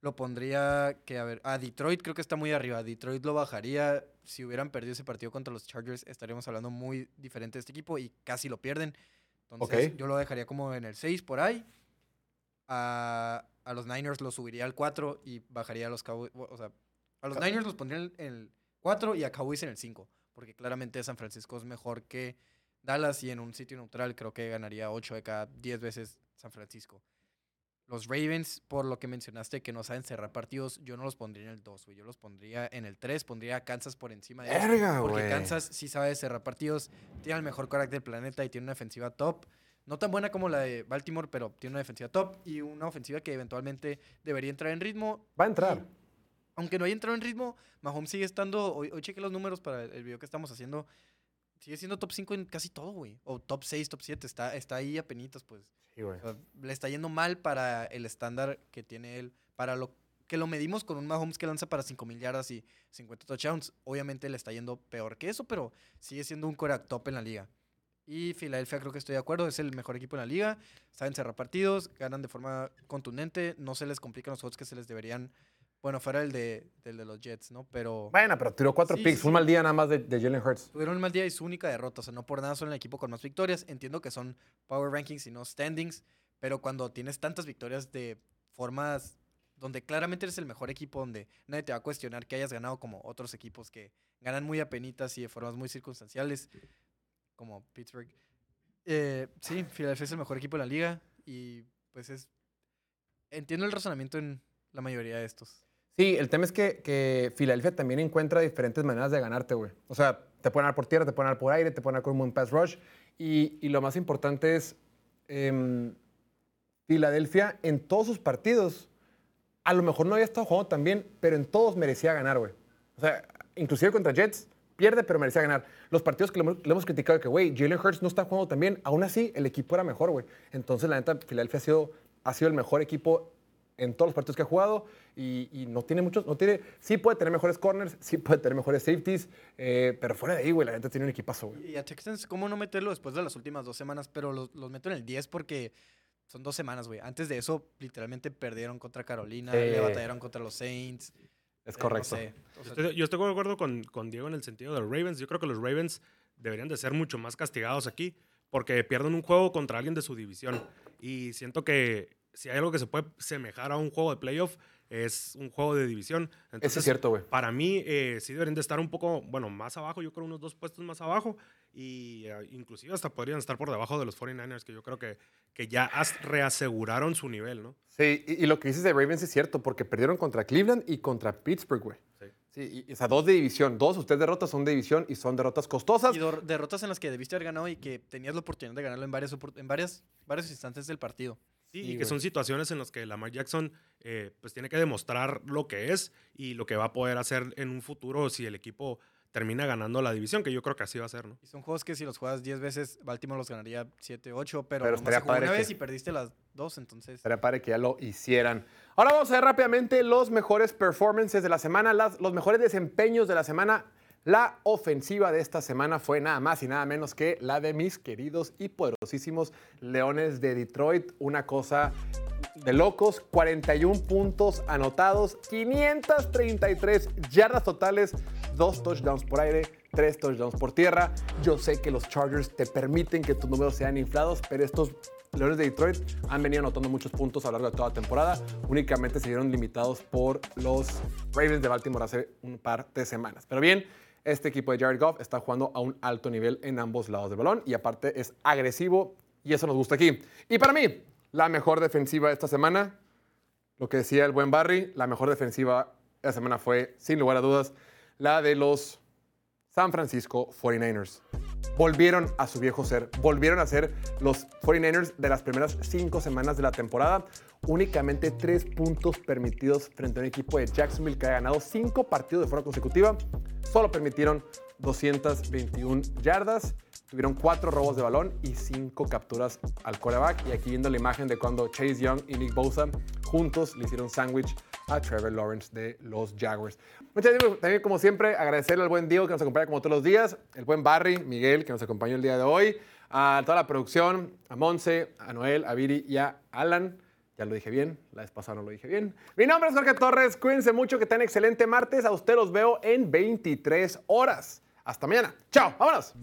lo pondría que a ver, a Detroit creo que está muy arriba. Detroit lo bajaría. Si hubieran perdido ese partido contra los Chargers, estaríamos hablando muy diferente de este equipo y casi lo pierden. Entonces, Ok. yo lo dejaría como en el 6 por ahí. A, a los Niners lo subiría al 4 y bajaría a los Cowboys. O sea, a los Niners los pondría en el 4 y a Cowboys en el 5. Porque claramente San Francisco es mejor que Dallas y en un sitio neutral creo que ganaría 8 de cada 10 veces San Francisco. Los Ravens, por lo que mencionaste que no saben cerrar partidos, yo no los pondría en el 2, güey. Yo los pondría en el 3, pondría a Kansas por encima de ellos. Verga, Porque. Kansas sí sabe cerrar partidos, tiene el mejor carácter del planeta y tiene una defensiva top. No tan buena como la de Baltimore, pero tiene una defensiva top y una ofensiva que eventualmente debería entrar en ritmo. Va a entrar. Y, aunque no haya entrado en ritmo, Mahomes sigue estando. Hoy, hoy chequé los números para el, el video que estamos haciendo. Sigue siendo top 5 en casi todo, güey. O top 6, top 7. Está, está ahí a penitas, pues. Sí, güey. O sea, le está yendo mal para el estándar que tiene él. Para lo que lo medimos con un Mahomes que lanza para 5.000 yardas y 50 touchdowns. Obviamente le está yendo peor que eso, pero sigue siendo un quarterback top en la liga. Y Filadelfia creo que estoy de acuerdo, es el mejor equipo en la liga. Saben cerrar partidos, ganan de forma contundente, no se les complican los juegos que se les deberían. Bueno, fuera el de, del de los Jets, ¿no? Pero Bueno, pero tiró cuatro Sí, picks. sí, Fue un mal día nada más de, de Jalen Hurts. tuvieron un mal día y su única derrota. O sea, no por nada son el equipo con más victorias. Entiendo que son power rankings y no standings, pero cuando tienes tantas victorias de formas donde claramente eres el mejor equipo, donde nadie te va a cuestionar que hayas ganado como otros equipos que ganan muy apenitas y de formas muy circunstanciales, como Pittsburgh. Eh, sí, Philadelphia es el mejor equipo de la liga y pues es... Entiendo el razonamiento en la mayoría de estos. Sí, el tema es que, que Filadelfia también encuentra diferentes maneras de ganarte, güey. O sea, te pueden dar por tierra, te pueden dar por aire, te pueden dar con un pass rush. Y, y lo más importante es, em, Filadelfia en todos sus partidos, a lo mejor no había estado jugando tan bien, pero en todos merecía ganar, güey. O sea, inclusive contra Jets, pierde, pero merecía ganar. Los partidos que le hemos, hemos criticado, que, güey, Jalen Hurts no está jugando tan bien, aún así el equipo era mejor, güey. Entonces, la neta, Filadelfia ha sido, ha sido el mejor equipo en todos los partidos que ha jugado y, y no tiene muchos, no tiene, sí puede tener mejores corners, sí puede tener mejores safeties, eh, pero fuera de ahí, güey, la neta tiene un equipazo, güey. Y a Texans, ¿cómo no meterlo después de las últimas dos semanas? Pero los, los meto en el 10 porque son dos semanas, güey. Antes de eso, literalmente perdieron contra Carolina, Sí. le batallaron contra los Saints. Es eh, correcto. no sé. O sea, Estoy- yo estoy de acuerdo con, con Diego en el sentido de los Ravens. Yo creo que los Ravens deberían de ser mucho más castigados aquí porque pierden un juego contra alguien de su división. Y siento que si hay algo que se puede semejar a un juego de playoff, es un juego de división. Eso Entonces, es cierto, güey. para mí, eh, sí deberían de estar un poco, bueno, más abajo, yo creo unos dos puestos más abajo, y eh, inclusive hasta podrían estar por debajo de los 49ers, que yo creo que, que ya as- reaseguraron su nivel, ¿no? Sí, y, y lo que dices de Ravens es cierto, porque perdieron contra Cleveland y contra Pittsburgh, güey. Sí. Sí, y, o sea, dos de división. Dos, ustedes derrotas son de división y son derrotas costosas. Y derrotas en las que debiste haber ganado y que tenías la oportunidad de ganarlo en varias, en varias, varios instantes del partido. Sí, y que son situaciones en las que Lamar Jackson eh, pues tiene que demostrar lo que es y lo que va a poder hacer en un futuro si el equipo termina ganando la división, que yo creo que así va a ser, ¿no? Y son juegos que si los juegas 10 veces, Baltimore los ganaría 7, 8, pero, Pero nomás estaría se jugó una que- vez y perdiste las dos, entonces... Sería padre que ya lo hicieran. Ahora vamos a ver rápidamente los mejores performances de la semana, las- los mejores desempeños de la semana. La ofensiva de esta semana fue nada más y nada menos que la de mis queridos y poderosísimos Leones de Detroit. Una cosa de locos, 41 puntos anotados, 533 yardas totales, dos touchdowns por aire, tres touchdowns por tierra. Yo sé que los Chargers te permiten que tus números sean inflados, pero estos Leones de Detroit han venido anotando muchos puntos a lo largo de toda la temporada. Únicamente se vieron limitados por los Ravens de Baltimore hace un par de semanas. Pero bien, este equipo de Jared Goff está jugando a un alto nivel en ambos lados del balón y aparte es agresivo y eso nos gusta aquí. Y para mí, la mejor defensiva de esta semana, lo que decía el buen Barry, la mejor defensiva de la semana fue, sin lugar a dudas, la de los San Francisco 49ers. Volvieron a su viejo ser, volvieron a ser los 49ers de las primeras cinco semanas de la temporada. Únicamente tres puntos permitidos frente a un equipo de Jacksonville que ha ganado cinco partidos de forma consecutiva. Solo permitieron 221 yardas. Tuvieron cuatro robos de balón y cinco capturas al quarterback. Y aquí viendo la imagen de cuando Chase Young y Nick Bosa juntos le hicieron sándwich a Trevor Lawrence de los Jaguars. Muchas gracias también, como siempre, agradecerle al buen Diego que nos acompaña como todos los días, el buen Barry, Miguel, que nos acompañó el día de hoy, a toda la producción, a Monse, a Noel, a Viri y a Alan. Ya lo dije bien, la vez pasada no lo dije bien. Mi nombre es Jorge Torres, cuídense mucho, que tengan excelente martes. A usted los veo en 23 horas. Hasta mañana. Chao, vámonos.